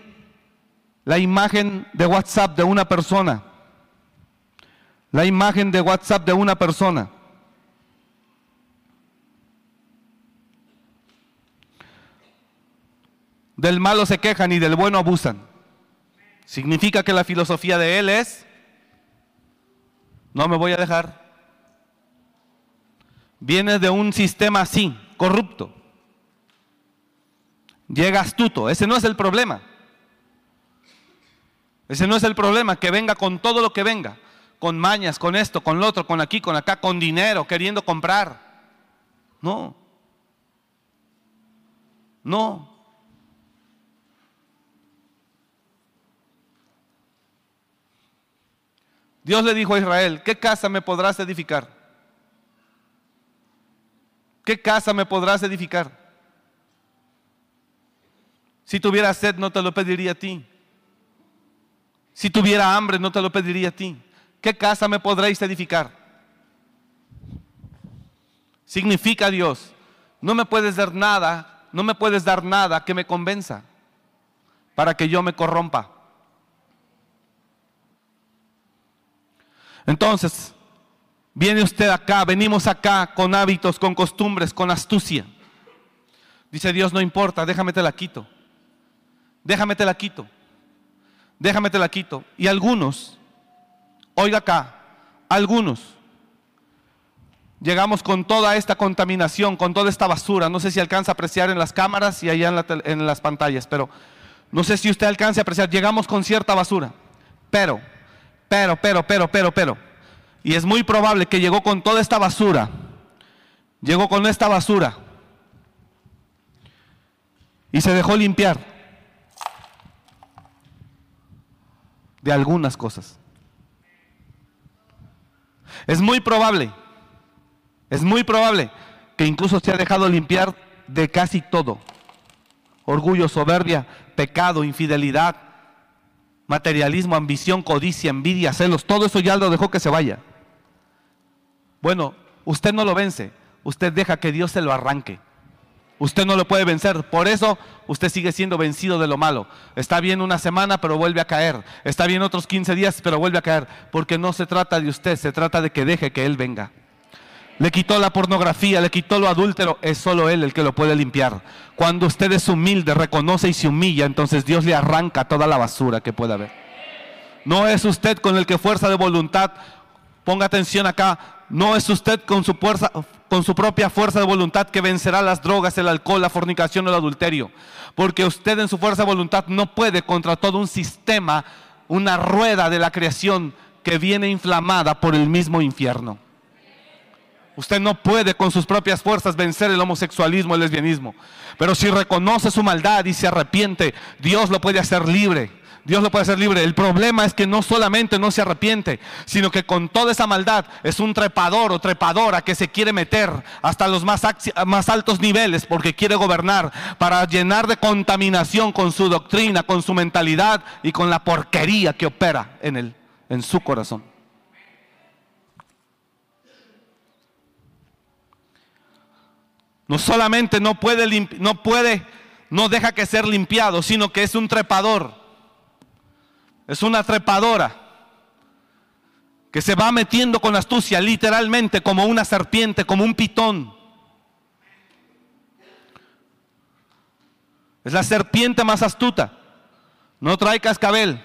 la imagen de WhatsApp de una persona, la imagen de WhatsApp de una persona. Del malo se quejan y del bueno abusan. Significa que la filosofía de él es, no me voy a dejar. Viene de un sistema así, corrupto. Llega astuto, ese no es el problema. Ese no es el problema, que venga con todo lo que venga, con mañas, con esto, con lo otro, con aquí, con acá, con dinero, queriendo comprar. No. No. Dios le dijo a Israel, ¿qué casa me podrás edificar? ¿Qué casa me podrás edificar? Si tuviera sed, no te lo pediría a ti. Si tuviera hambre, no te lo pediría a ti. ¿Qué casa me podréis edificar? Significa Dios, no me puedes dar nada, no me puedes dar nada que me convenza para que yo me corrompa. Entonces, viene usted acá, venimos acá con hábitos, con costumbres, con astucia. Dice Dios, no importa, déjame te la quito. Déjame te la quito. Déjame te la quito. Y algunos, oiga acá, algunos, llegamos con toda esta contaminación, con toda esta basura. No sé si alcanza a apreciar en las cámaras y allá en, en las pantallas, pero no sé si usted alcanza a apreciar. Llegamos con cierta basura. Pero pero, pero, pero, pero, pero. Y es muy probable que llegó con toda esta basura. Llegó con esta basura. Y se dejó limpiar de algunas cosas. Es muy probable, es muy probable que incluso se ha dejado limpiar de casi todo. Orgullo, soberbia, pecado, infidelidad, materialismo, ambición, codicia, envidia, celos, todo eso ya lo dejó que se vaya. Bueno, usted no lo vence, usted deja que Dios se lo arranque. Usted no lo puede vencer, por eso usted sigue siendo vencido de lo malo. Está bien una semana, pero vuelve a caer. Está bien otros 15 días, pero vuelve a caer. Porque no se trata de usted, se trata de que deje que Él venga. Le quitó la pornografía, le quitó lo adúltero, es solo Él el que lo puede limpiar. Cuando usted es humilde, reconoce y se humilla, entonces Dios le arranca toda la basura que pueda haber. No es usted con el que fuerza de voluntad, ponga atención acá, no es usted con su, fuerza, con su propia fuerza de voluntad que vencerá las drogas, el alcohol, la fornicación o el adulterio. Porque usted en su fuerza de voluntad no puede contra todo un sistema, una rueda de la creación que viene inflamada por el mismo infierno. Usted no puede con sus propias fuerzas vencer el homosexualismo, el lesbianismo. Pero si reconoce su maldad y se arrepiente, Dios lo puede hacer libre. Dios lo puede hacer libre. El problema es que no solamente no se arrepiente, sino que con toda esa maldad es un trepador o trepadora que se quiere meter hasta los más, altos niveles porque quiere gobernar para llenar de contaminación con su doctrina, con su mentalidad y con la porquería que opera en él, en su corazón. No solamente no puede, no puede, no deja que ser limpiado, sino que es un trepador. Es una trepadora que se va metiendo con astucia, literalmente como una serpiente, como un pitón. Es la serpiente más astuta. No trae cascabel,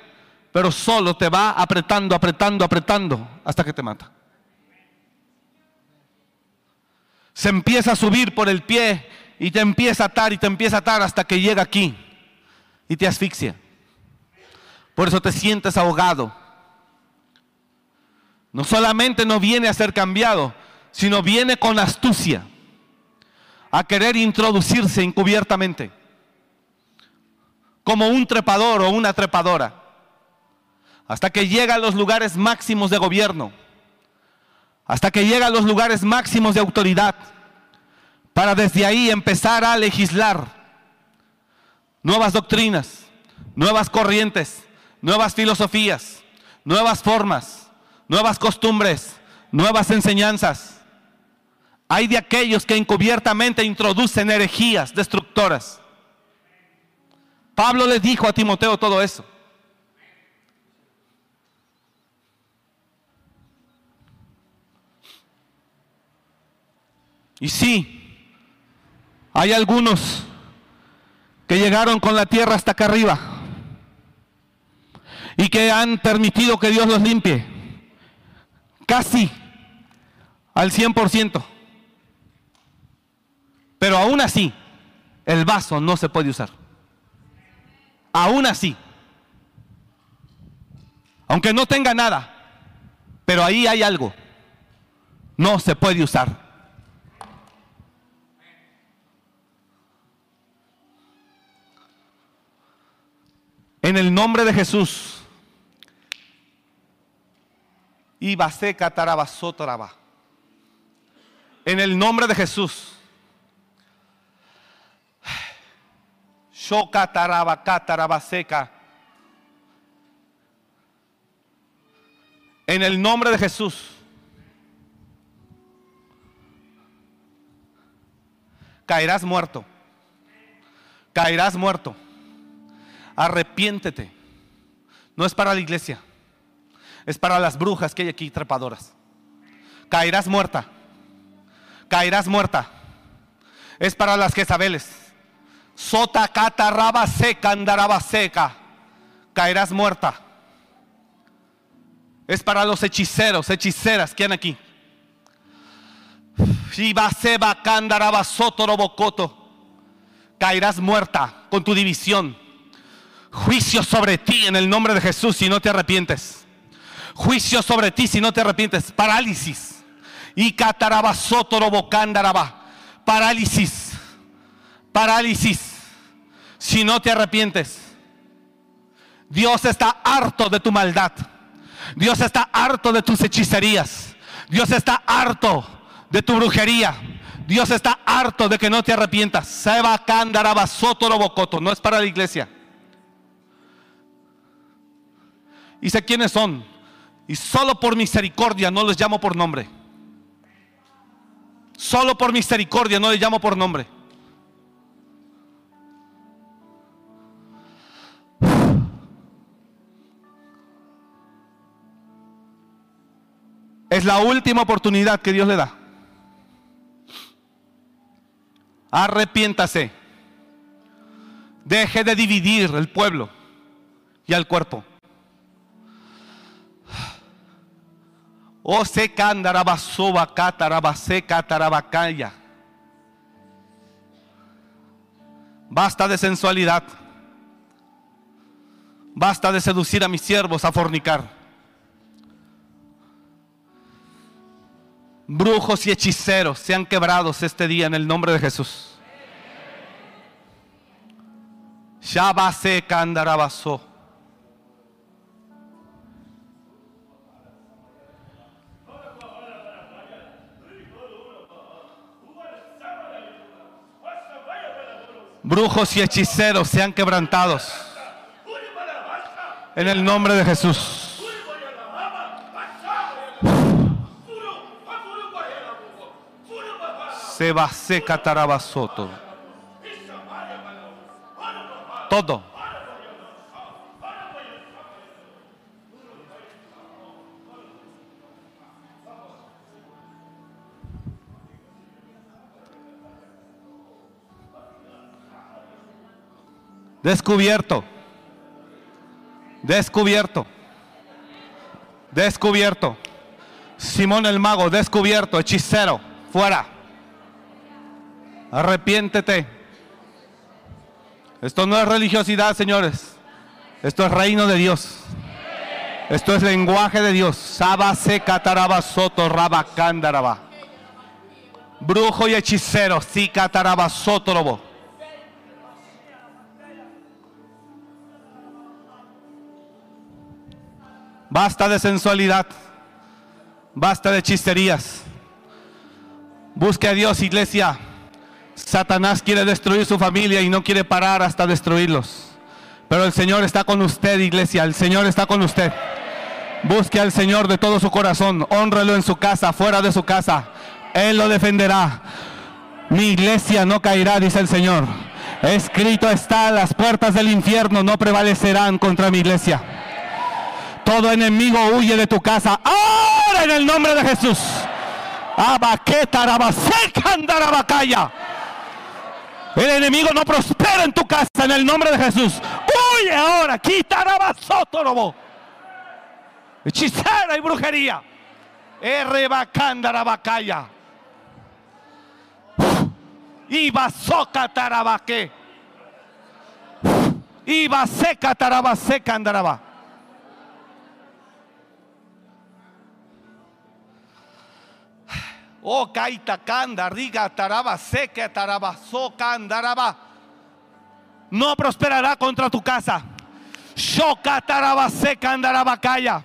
pero solo te va apretando, apretando, apretando hasta que te mata. Se empieza a subir por el pie y te empieza a atar y te empieza a atar hasta que llega aquí y te asfixia. Por eso te sientes ahogado. No solamente no viene a ser cambiado, sino viene con astucia a querer introducirse encubiertamente como un trepador o una trepadora, hasta que llega a los lugares máximos de gobierno, hasta que llega a los lugares máximos de autoridad, para desde ahí empezar a legislar nuevas doctrinas, nuevas corrientes, nuevas filosofías, nuevas formas, nuevas costumbres, nuevas enseñanzas. Hay de aquellos que encubiertamente introducen herejías destructoras. Pablo le dijo a Timoteo todo eso. Y sí, hay algunos que llegaron con la tierra hasta acá arriba y que han permitido que Dios los limpie casi al 100%. Pero aún así, el vaso no se puede usar. Aún así. Aunque no tenga nada, pero ahí hay algo. No se puede usar. En el nombre de Jesús. Iba seca tarabasotoraba. En el nombre de Jesús. Shoka tarabaka tarabaseca. En el nombre de Jesús. Caerás muerto. Caerás muerto. Arrepiéntete. No es para la iglesia. Es para las brujas que hay aquí trepadoras. Caerás muerta. Caerás muerta. Es para las Jezabeles. Sota cata raba seca andaraba seca. Caerás muerta. Es para los hechiceros, hechiceras que han aquí. Caerás muerta con tu división. Juicio sobre ti en el nombre de Jesús si no te arrepientes. Juicio sobre ti si no te arrepientes. Parálisis. Y. Parálisis. Parálisis. Si no te arrepientes. Dios está harto de tu maldad. Dios está harto de tus hechicerías. Dios está harto de tu brujería. Dios está harto de que no te arrepientas. Seba sotorobocoto. No es para la iglesia. Y sé quiénes son. Y solo por misericordia no les llamo por nombre. Solo por misericordia no les llamo por nombre. Es la última oportunidad que Dios le da. Arrepiéntase. Deje de dividir el pueblo y al cuerpo. O se catarabacaya. Basta de sensualidad. Basta de seducir a mis siervos a fornicar. Brujos y hechiceros sean quebrados este día en el nombre de Jesús. Shabase candarabaso. Brujos y hechiceros sean quebrantados. En el nombre de Jesús. Rebase catarabasoto. Todo. Descubierto. Descubierto. Descubierto. Simón el mago, descubierto, hechicero, fuera. Arrepiéntete. Esto no es religiosidad, señores. Esto es reino de Dios. Esto es lenguaje de Dios. Rabacándaraba. Brujo y hechicero, si taraba soto Basta de sensualidad. Basta de chisterías. Busque a Dios, iglesia. Satanás quiere destruir su familia y no quiere parar hasta destruirlos. Pero el Señor está con usted, iglesia. El Señor está con usted. Busque al Señor de todo su corazón. Honrelo en su casa, fuera de su casa. Él lo defenderá. Mi iglesia no caerá, dice el Señor. Escrito está, las puertas del infierno no prevalecerán contra mi iglesia. Todo enemigo huye de tu casa. Ahora en el nombre de Jesús. El enemigo no prospera en tu casa en el nombre de Jesús. Huye ahora. Quitarabasótorobo. Hechicera y brujería. Errebacándarabacaya. Iba soca tarabaque. Iba seca tarabaseca andaraba. Oh, kaita kanda, riga taraba, seca taraba, soca andaraba. No prosperará contra tu casa. Shoka taraba, seca andaraba, calla.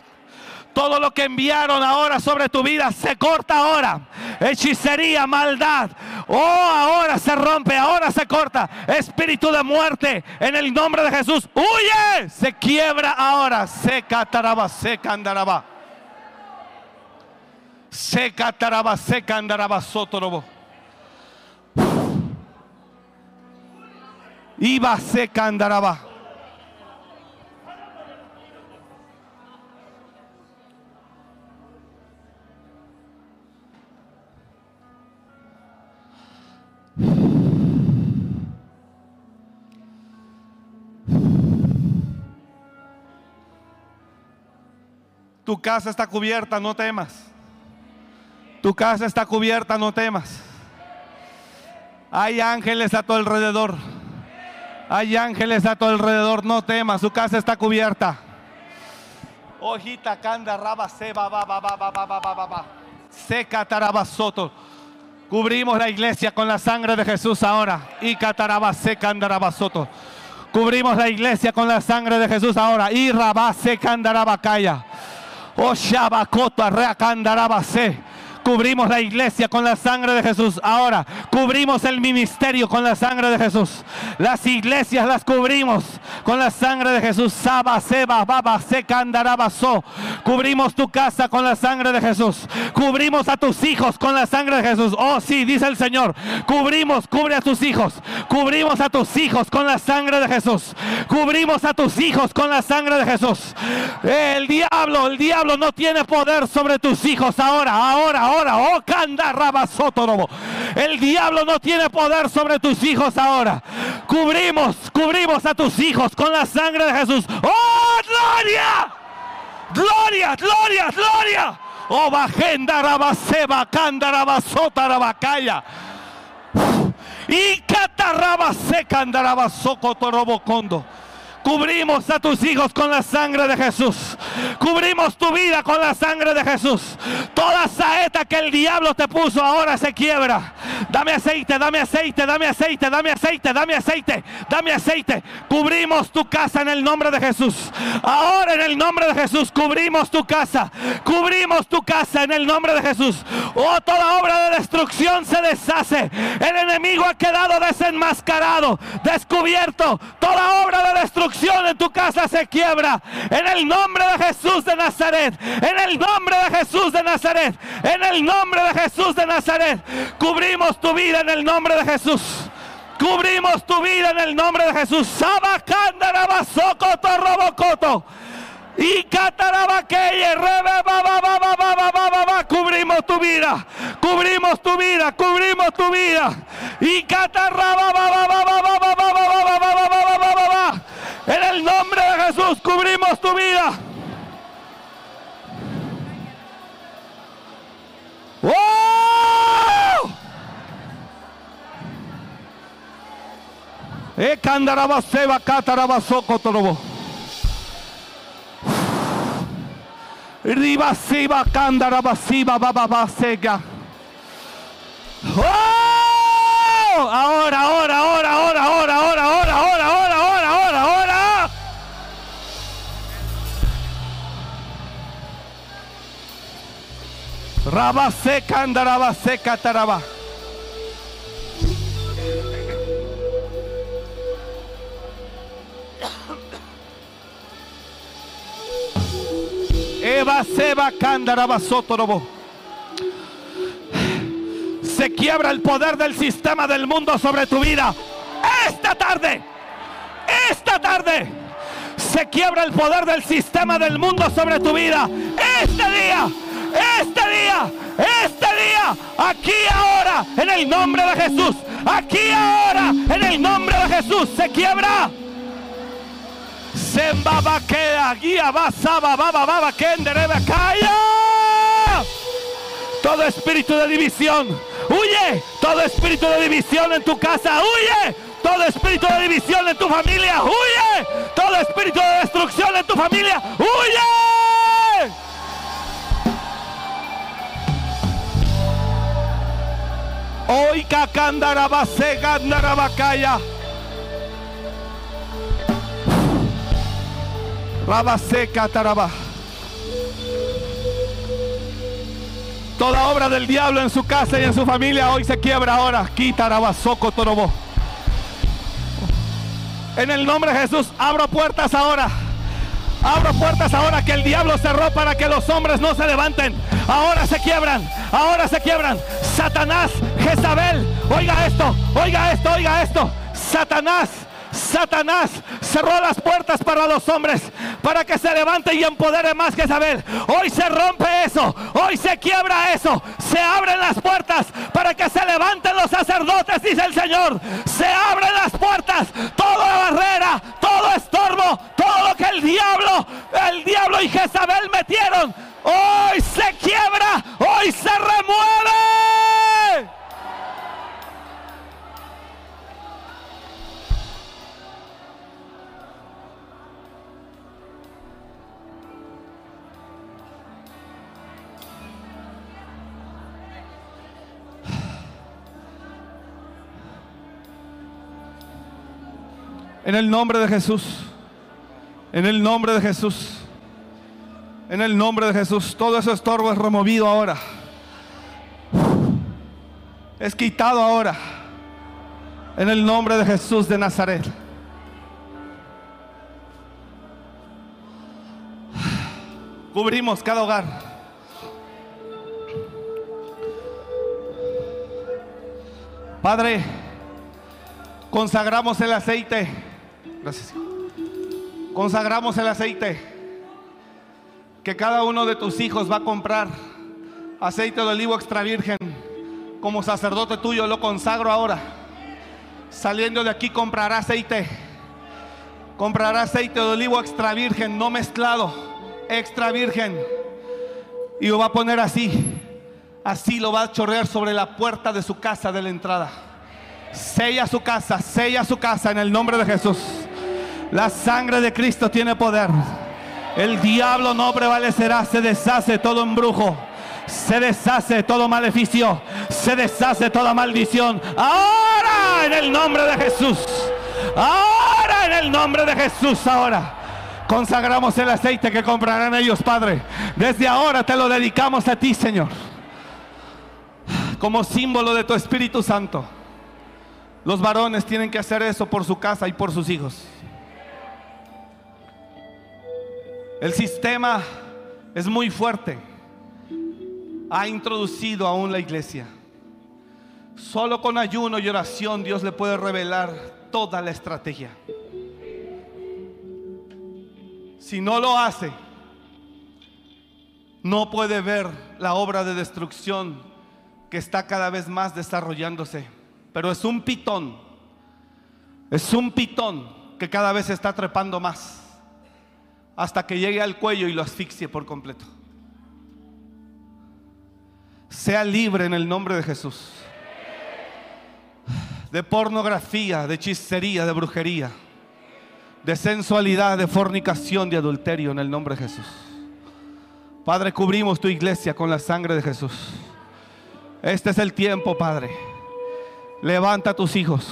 Todo lo que enviaron ahora sobre tu vida se corta ahora. Hechicería, maldad. Oh, ahora se rompe, ahora se corta. Espíritu de muerte, en el nombre de Jesús. Huye, se quiebra ahora. Seca taraba, seca andaraba. Seca taraba, seca andaraba sotorobo. Iba seca andaraba. Tu casa está cubierta, no temas. Tu casa está cubierta, no temas. Hay ángeles a tu alrededor. Hay ángeles a tu alrededor, no temas. Su casa está cubierta. Hojita canda raba seba ba ba ba ba ba ba ba. Cubrimos la iglesia con la sangre de Jesús ahora. Y cataraba seca andarabasoto. Cubrimos la iglesia con la sangre de Jesús ahora. Y rabá seca andarabacaya. O shabacoto reacandarabase. Cubrimos la iglesia con la sangre de Jesús. Ahora cubrimos el ministerio con la sangre de Jesús. Las iglesias las cubrimos con la sangre de Jesús. Saba, seba, baba. Cubrimos tu casa con la sangre de Jesús. Cubrimos a tus hijos con la sangre de Jesús. Oh, sí, dice el Señor. Cubrimos, cubre a tus hijos. Cubrimos a tus hijos con la sangre de Jesús. Cubrimos a tus hijos con la sangre de Jesús. El diablo, el diablo no tiene poder sobre tus hijos ahora, ahora, ahora. Oh, canda rabasótorobo. El diablo no tiene poder sobre tus hijos ahora. Cubrimos, cubrimos a tus hijos con la sangre de Jesús. Oh, gloria. Gloria, gloria, gloria. Oh, bajenda rabaseba, canda rabasota rabacaya. Y catarraba seca andaraba socotorobocondo. Cubrimos a tus hijos con la sangre de Jesús. Cubrimos tu vida con la sangre de Jesús. Toda saeta que el diablo te puso ahora se quiebra. Dame aceite, dame aceite, dame aceite, dame aceite, dame aceite, dame aceite. Cubrimos tu casa en el nombre de Jesús. Ahora en el nombre de Jesús cubrimos tu casa. Cubrimos tu casa en el nombre de Jesús. Oh, toda obra de destrucción se deshace. El enemigo ha quedado desenmascarado, descubierto. Toda obra de destrucción destrucción en tu casa se quiebra. En el nombre de Jesús de Nazaret. En el nombre de Jesús de Nazaret. En el nombre de Jesús de Nazaret. Cubrimos tu vida en el nombre de Jesús. Cubrimos tu vida en el nombre de Jesús. Y cubrimos tu vida, cubrimos tu vida, cubrimos tu vida. Y en el nombre de Jesús cubrimos tu vida. ¡Oh! Ribasiba candarabasiba bababasega. ¡Oh! Ahora, ahora, ahora, ahora, ahora, Rabase candarabase cataraba. Eva Seba Candarabasotorobo. Se quiebra el poder del sistema del mundo sobre tu vida. Esta tarde, esta tarde, se quiebra el poder del sistema del mundo sobre tu vida. Este día, este día, este día, aquí ahora, en el nombre de Jesús. Aquí ahora, en el nombre de Jesús, se quiebra. Sembaba queda, guía, basaba, baba, baba, kenderebe, calla. Todo espíritu de división, huye. Todo espíritu de división en tu casa, huye. Todo espíritu de división en tu familia, huye. Todo espíritu de destrucción en tu familia, huye. Hoy cacandarabase, gandarabacaya. Rabaseca taraba. Toda obra del diablo en su casa y en su familia hoy se quiebra ahora. Quitarabasoco torobo. En el nombre de Jesús, abro puertas ahora. Abro puertas ahora que el diablo cerró para que los hombres no se levanten. Ahora se quiebran, ahora se quiebran. Satanás, Jezabel, oiga esto, oiga esto, oiga esto. Satanás, Satanás cerró las puertas para los hombres para que se levante y empodere más que saber. Hoy se rompe eso, hoy se quiebra eso, se abren las puertas para que se levanten los sacerdotes, dice el Señor. Se abren las puertas, toda barrera, todo estorbo, todo lo que el diablo, el diablo y Jezabel metieron. Hoy se quiebra, hoy se remueve. En el nombre de Jesús. En el nombre de Jesús. En el nombre de Jesús. Todo ese estorbo es removido ahora. Es quitado ahora. En el nombre de Jesús de Nazaret. Cubrimos cada hogar. Padre, consagramos el aceite. Gracias. Consagramos el aceite que cada uno de tus hijos va a comprar. Aceite de olivo extra virgen. Como sacerdote tuyo lo consagro ahora. Saliendo de aquí comprará aceite. Comprará aceite de olivo extra virgen, no mezclado, extra virgen. Y lo va a poner así. Así lo va a chorrear sobre la puerta de su casa de la entrada. Sella su casa, sella su casa en el nombre de Jesús. La sangre de Cristo tiene poder. El diablo no prevalecerá, se deshace todo embrujo. Se deshace todo maleficio. Se deshace toda maldición. Ahora en el nombre de Jesús. Ahora en el nombre de Jesús. Ahora. Consagramos el aceite que comprarán ellos, Padre. Desde ahora te lo dedicamos a ti, Señor. Como símbolo de tu Espíritu Santo. Los varones tienen que hacer eso por su casa y por sus hijos. El sistema es muy fuerte. Ha introducido aún la iglesia. Solo con ayuno y oración Dios le puede revelar toda la estrategia. Si no lo hace, no puede ver la obra de destrucción que está cada vez más desarrollándose. Pero es un pitón, es un pitón que cada vez se está trepando más hasta que llegue al cuello y lo asfixie por completo. Sea libre en el nombre de Jesús. De pornografía, de hechicería, de brujería, de sensualidad, de fornicación, de adulterio en el nombre de Jesús. Padre, cubrimos tu iglesia con la sangre de Jesús. Este es el tiempo, Padre. Levanta a tus hijos.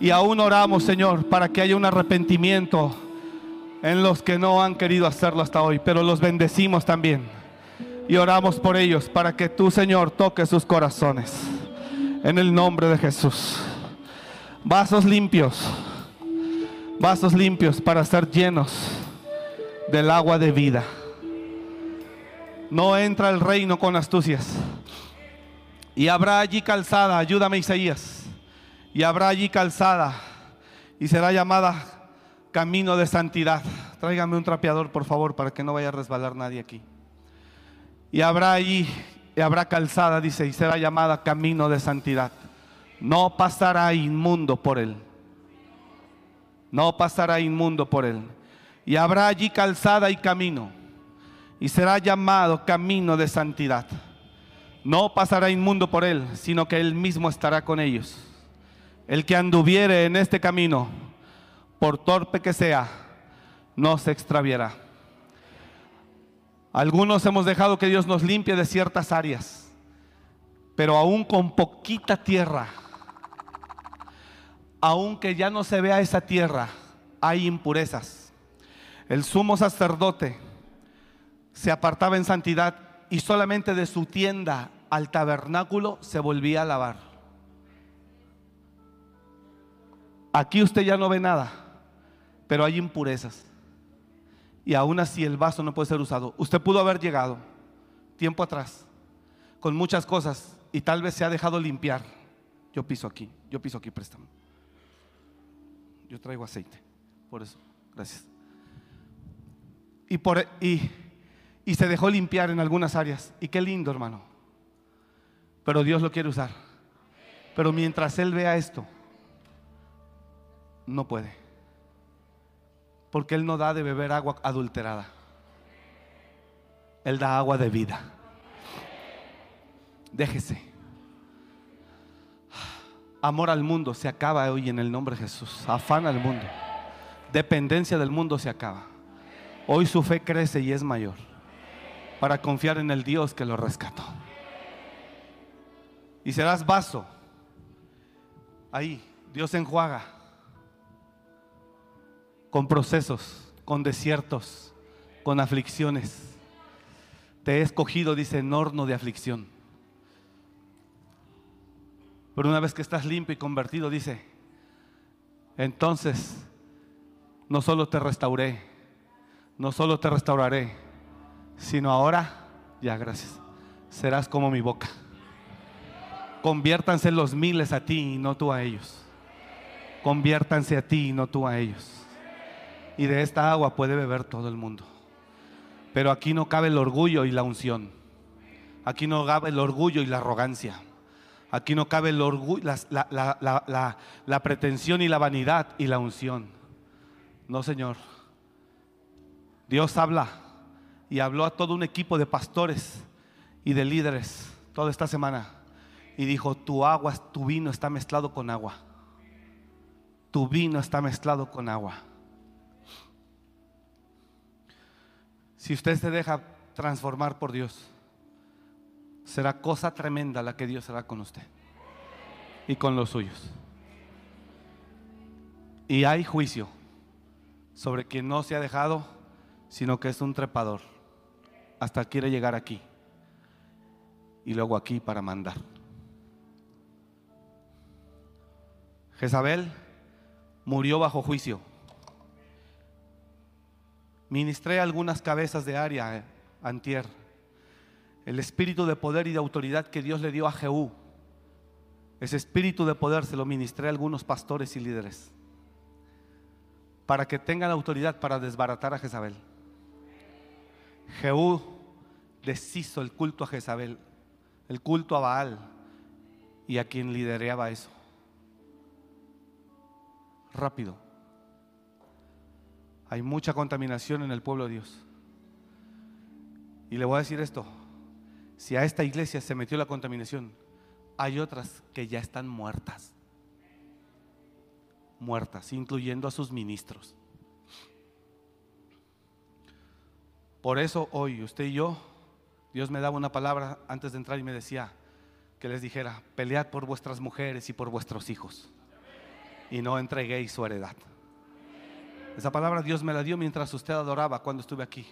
Y aún oramos, Señor, para que haya un arrepentimiento en los que no han querido hacerlo hasta hoy, pero los bendecimos también. Y oramos por ellos para que tú, Señor, toques sus corazones. En el nombre de Jesús. Vasos limpios. Vasos limpios para ser llenos del agua de vida. No entra el reino con astucias. Y habrá allí calzada, ayúdame Isaías. Y habrá allí calzada y será llamada camino de santidad. Tráigame un trapeador, por favor, para que no vaya a resbalar nadie aquí. Y habrá allí, y habrá calzada, dice, y será llamada camino de santidad. No pasará inmundo por él. No pasará inmundo por él. Y habrá allí calzada y camino. Y será llamado camino de santidad. No pasará inmundo por él, sino que él mismo estará con ellos. El que anduviere en este camino, por torpe que sea, no se extraviará. Algunos hemos dejado que Dios nos limpie de ciertas áreas, pero aún con poquita tierra, aunque ya no se vea esa tierra, hay impurezas. El sumo sacerdote se apartaba en santidad y solamente de su tienda al tabernáculo se volvía a lavar. Aquí usted ya no ve nada pero hay impurezas. Y aún así el vaso no puede ser usado. Usted pudo haber llegado tiempo atrás con muchas cosas y tal vez se ha dejado limpiar. Yo piso aquí, yo piso aquí, préstame. Yo traigo aceite, por eso, gracias. Y, por, y, y se dejó limpiar en algunas áreas. Y qué lindo, hermano. Pero Dios lo quiere usar. Pero mientras Él vea esto, no puede. Porque Él no da de beber agua adulterada. Él da agua de vida. Déjese. Amor al mundo se acaba hoy en el nombre de Jesús. Afán al mundo. Dependencia del mundo se acaba. Hoy su fe crece y es mayor. Para confiar en el Dios que lo rescató. Y serás vaso. Ahí, Dios enjuaga con procesos, con desiertos, con aflicciones. Te he escogido, dice, en horno de aflicción. Pero una vez que estás limpio y convertido, dice, entonces no solo te restauré, no solo te restauraré, sino ahora, ya gracias, serás como mi boca. Conviértanse los miles a ti y no tú a ellos. Conviértanse a ti y no tú a ellos y de esta agua puede beber todo el mundo. Pero aquí no cabe el orgullo y la unción. Aquí no cabe el orgullo y la arrogancia. Aquí no cabe el orgullo, la, la pretensión y la vanidad y la unción. No, Señor. Dios habla y habló a todo un equipo de pastores y de líderes toda esta semana y dijo, tu agua, tu vino está mezclado con agua. Tu vino está mezclado con agua. Si usted se deja transformar por Dios, será cosa tremenda la que Dios hará con usted y con los suyos. Y hay juicio sobre quien no se ha dejado, sino que es un trepador. Hasta quiere llegar aquí y luego aquí para mandar. Jezabel murió bajo juicio Ministré algunas cabezas de área eh, antier. El espíritu de poder y de autoridad que Dios le dio a Jehú. Ese espíritu de poder se lo ministré a algunos pastores y líderes. Para que tengan autoridad para desbaratar a Jezabel. Jehú deshizo el culto a Jezabel, el culto a Baal y a quien lideraba eso. Rápido. Hay mucha contaminación en el pueblo de Dios. Y le voy a decir esto, si a esta iglesia se metió la contaminación, hay otras que ya están muertas. Muertas, incluyendo a sus ministros. Por eso hoy usted y yo, Dios me daba una palabra antes de entrar y me decía que les dijera, pelead por vuestras mujeres y por vuestros hijos y no entreguéis su heredad. Esa palabra Dios me la dio mientras usted adoraba cuando estuve aquí.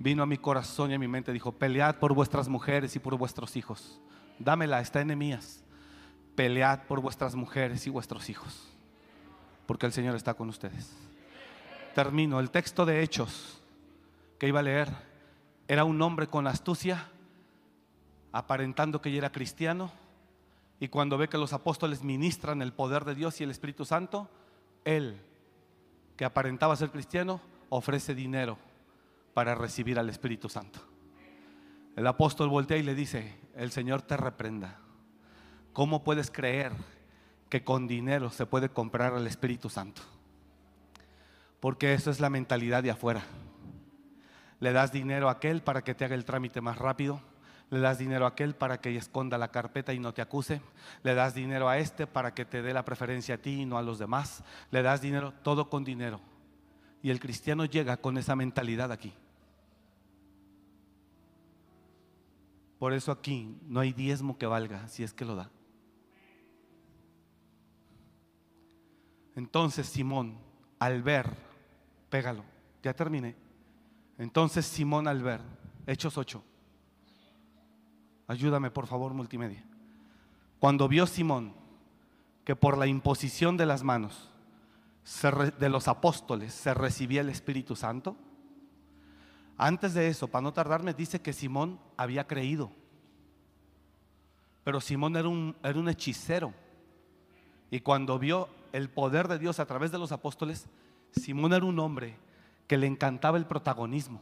Vino a mi corazón y a mi mente, dijo, pelead por vuestras mujeres y por vuestros hijos. Dámela, está en Emías. Pelead por vuestras mujeres y vuestros hijos, porque el Señor está con ustedes. Termino. El texto de Hechos que iba a leer era un hombre con astucia, aparentando que ya era cristiano, y cuando ve que los apóstoles ministran el poder de Dios y el Espíritu Santo, él que aparentaba ser cristiano, ofrece dinero para recibir al Espíritu Santo. El apóstol voltea y le dice, el Señor te reprenda. ¿Cómo puedes creer que con dinero se puede comprar al Espíritu Santo? Porque eso es la mentalidad de afuera. Le das dinero a aquel para que te haga el trámite más rápido le das dinero a aquel para que esconda la carpeta y no te acuse, le das dinero a este para que te dé la preferencia a ti y no a los demás, le das dinero, todo con dinero. Y el cristiano llega con esa mentalidad aquí. Por eso aquí no hay diezmo que valga si es que lo da. Entonces Simón, al ver, pégalo, ya terminé. Entonces Simón al ver, Hechos 8, Ayúdame por favor, multimedia. Cuando vio Simón que por la imposición de las manos de los apóstoles se recibía el Espíritu Santo, antes de eso, para no tardarme, dice que Simón había creído. Pero Simón era un, era un hechicero. Y cuando vio el poder de Dios a través de los apóstoles, Simón era un hombre que le encantaba el protagonismo.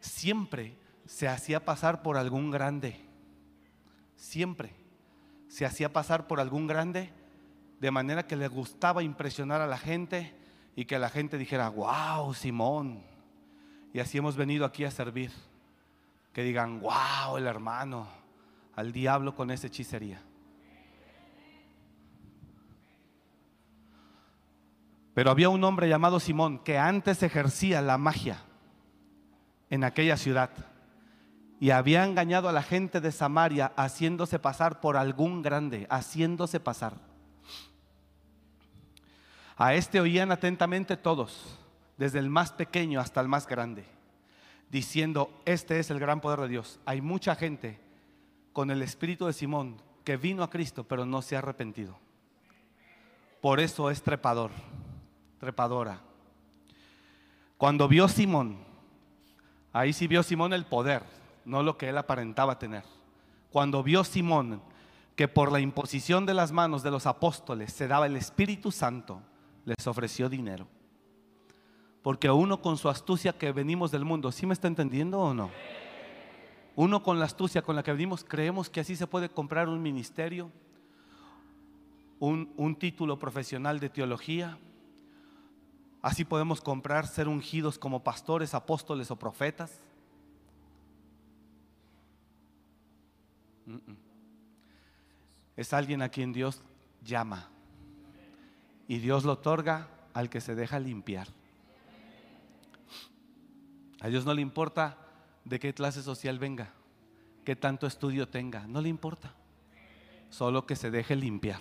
Siempre se hacía pasar por algún grande siempre se hacía pasar por algún grande, de manera que le gustaba impresionar a la gente y que la gente dijera, wow, Simón. Y así hemos venido aquí a servir. Que digan, wow, el hermano, al diablo con esa hechicería. Pero había un hombre llamado Simón que antes ejercía la magia en aquella ciudad y había engañado a la gente de Samaria haciéndose pasar por algún grande, haciéndose pasar. A este oían atentamente todos, desde el más pequeño hasta el más grande, diciendo, este es el gran poder de Dios. Hay mucha gente con el espíritu de Simón que vino a Cristo, pero no se ha arrepentido. Por eso es trepador, trepadora. Cuando vio Simón, ahí sí vio Simón el poder, no lo que él aparentaba tener. Cuando vio Simón que por la imposición de las manos de los apóstoles se daba el Espíritu Santo, les ofreció dinero. Porque uno con su astucia que venimos del mundo, ¿sí me está entendiendo o no? Uno con la astucia con la que venimos, creemos que así se puede comprar un ministerio, un, un título profesional de teología. Así podemos comprar ser ungidos como pastores, apóstoles o profetas. Es alguien a quien Dios llama. Y Dios lo otorga al que se deja limpiar. A Dios no le importa de qué clase social venga, qué tanto estudio tenga, no le importa. Solo que se deje limpiar.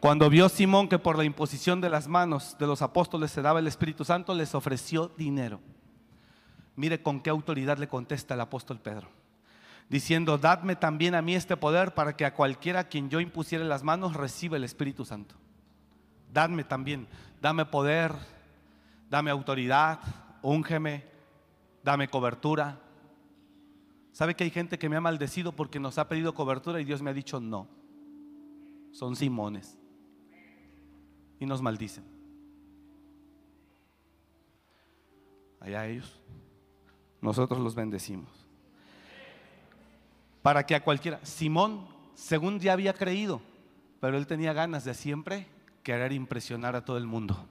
Cuando vio Simón que por la imposición de las manos de los apóstoles se daba el Espíritu Santo, les ofreció dinero. Mire con qué autoridad le contesta el apóstol Pedro diciendo, dadme también a mí este poder para que a cualquiera a quien yo impusiere las manos reciba el Espíritu Santo. Dadme también, dame poder, dame autoridad úngeme, dame cobertura. ¿Sabe que hay gente que me ha maldecido porque nos ha pedido cobertura y Dios me ha dicho no? Son Simones. Y nos maldicen. Allá ellos. Nosotros los bendecimos. Para que a cualquiera, Simón, según ya había creído, pero él tenía ganas de siempre querer impresionar a todo el mundo.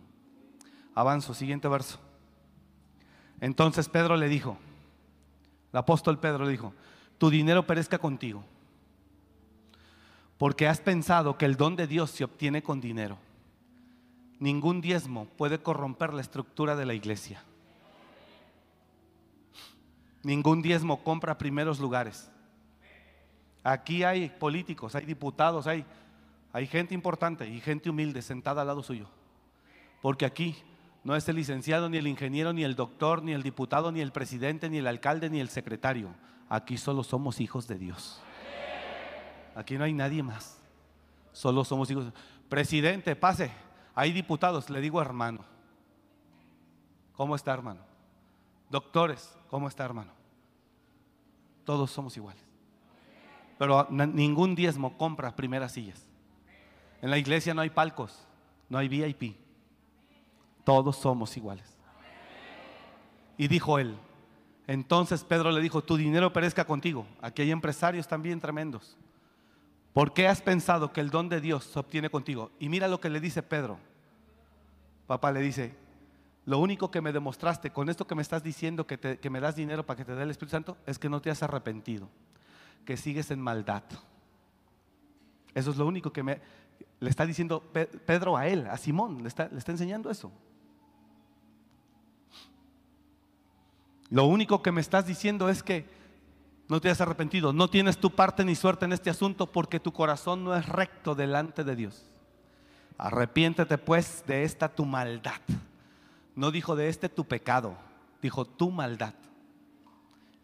Avanzo, siguiente verso. Entonces Pedro le dijo, el apóstol Pedro le dijo, tu dinero perezca contigo, porque has pensado que el don de Dios se obtiene con dinero. Ningún diezmo puede corromper la estructura de la iglesia. Ningún diezmo compra primeros lugares. Aquí hay políticos, hay diputados, hay, hay gente importante y gente humilde sentada al lado suyo. Porque aquí no es el licenciado, ni el ingeniero, ni el doctor, ni el diputado, ni el presidente, ni el alcalde, ni el secretario. Aquí solo somos hijos de Dios. Aquí no hay nadie más. Solo somos hijos. Presidente, pase. Hay diputados, le digo hermano. ¿Cómo está hermano? Doctores, ¿cómo está hermano? Todos somos iguales. Pero ningún diezmo compra primeras sillas. En la iglesia no hay palcos, no hay VIP. Todos somos iguales. Y dijo él, entonces Pedro le dijo, tu dinero perezca contigo. Aquí hay empresarios también tremendos. ¿Por qué has pensado que el don de Dios se obtiene contigo? Y mira lo que le dice Pedro. Papá le dice, lo único que me demostraste con esto que me estás diciendo, que, que me das dinero para que te dé el Espíritu Santo, es que no te has arrepentido, que sigues en maldad. Eso es lo único que me, le está diciendo Pedro a él, a Simón, le está, le está enseñando eso. Lo único que me estás diciendo es que no te has arrepentido, no tienes tu parte ni suerte en este asunto porque tu corazón no es recto delante de Dios. Arrepiéntete pues de esta tu maldad. No dijo de este tu pecado, dijo tu maldad.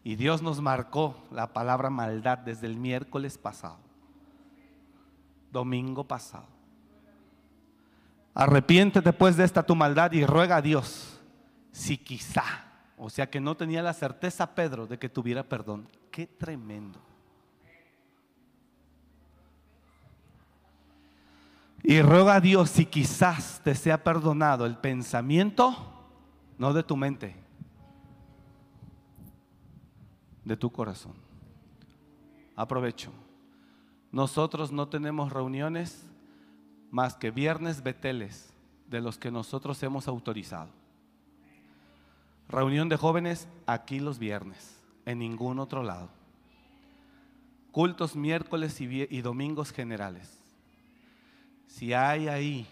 Y Dios nos marcó la palabra maldad desde el miércoles pasado, domingo pasado. Arrepiéntete pues de esta tu maldad y ruega a Dios si quizá o sea que no tenía la certeza Pedro de que tuviera perdón. Qué tremendo. Y ruega a Dios si quizás te sea perdonado el pensamiento, no de tu mente, de tu corazón. Aprovecho. Nosotros no tenemos reuniones más que viernes beteles de los que nosotros hemos autorizado. Reunión de jóvenes aquí los viernes, en ningún otro lado. Cultos miércoles y, domingos generales. Si hay ahí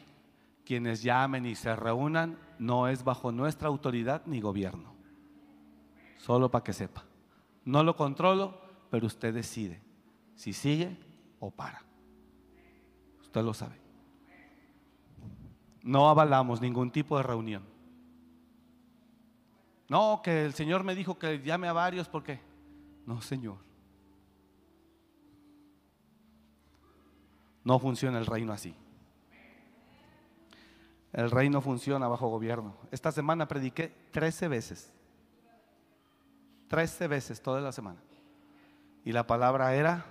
quienes llamen y se reúnan, no es bajo nuestra autoridad ni gobierno. Solo para que sepa. No lo controlo, pero usted decide si sigue o para. Usted lo sabe. No avalamos ningún tipo de reunión. No, que el Señor me dijo que llame a varios porque... No, Señor. No funciona el reino así. El reino funciona bajo gobierno. Esta semana prediqué 13 veces. 13 veces toda la semana. Y la palabra era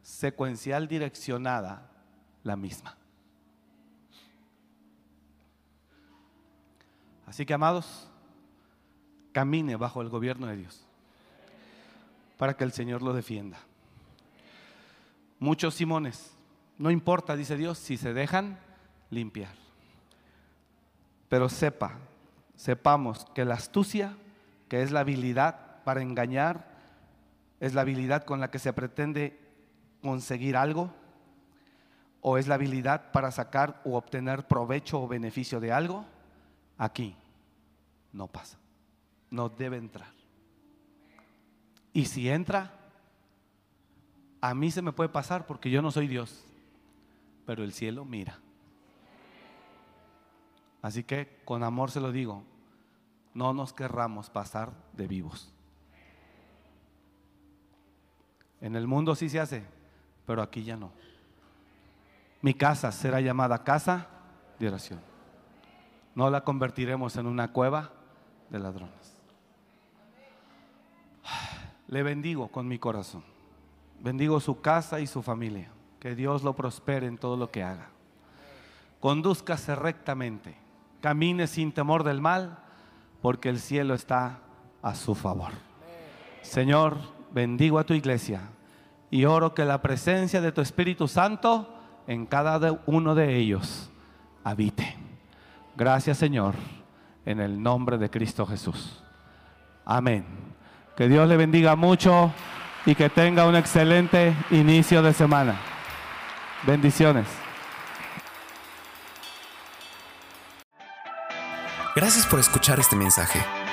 secuencial direccionada, la misma. Así que amados, camine bajo el gobierno de Dios para que el Señor lo defienda. Muchos Simones, no importa, dice Dios, si se dejan limpiar. Pero sepa, sepamos que la astucia, que es la habilidad para engañar, es la habilidad con la que se pretende conseguir algo, o es la habilidad para sacar o obtener provecho o beneficio de algo, aquí no pasa no debe entrar. Y si entra, a mí se me puede pasar porque yo no soy Dios, pero el cielo mira. Así que con amor se lo digo, no nos querramos pasar de vivos. En el mundo sí se hace, pero aquí ya no. Mi casa será llamada casa de oración. No la convertiremos en una cueva de ladrones. Le bendigo con mi corazón. Bendigo su casa y su familia. Que Dios lo prospere en todo lo que haga. Condúzcase rectamente. Camine sin temor del mal, porque el cielo está a su favor. Señor, bendigo a tu iglesia y oro que la presencia de tu Espíritu Santo en cada uno de ellos habite. Gracias Señor, en el nombre de Cristo Jesús. Amén. Que Dios le bendiga mucho y que tenga un excelente inicio de semana. Bendiciones. Gracias por escuchar este mensaje.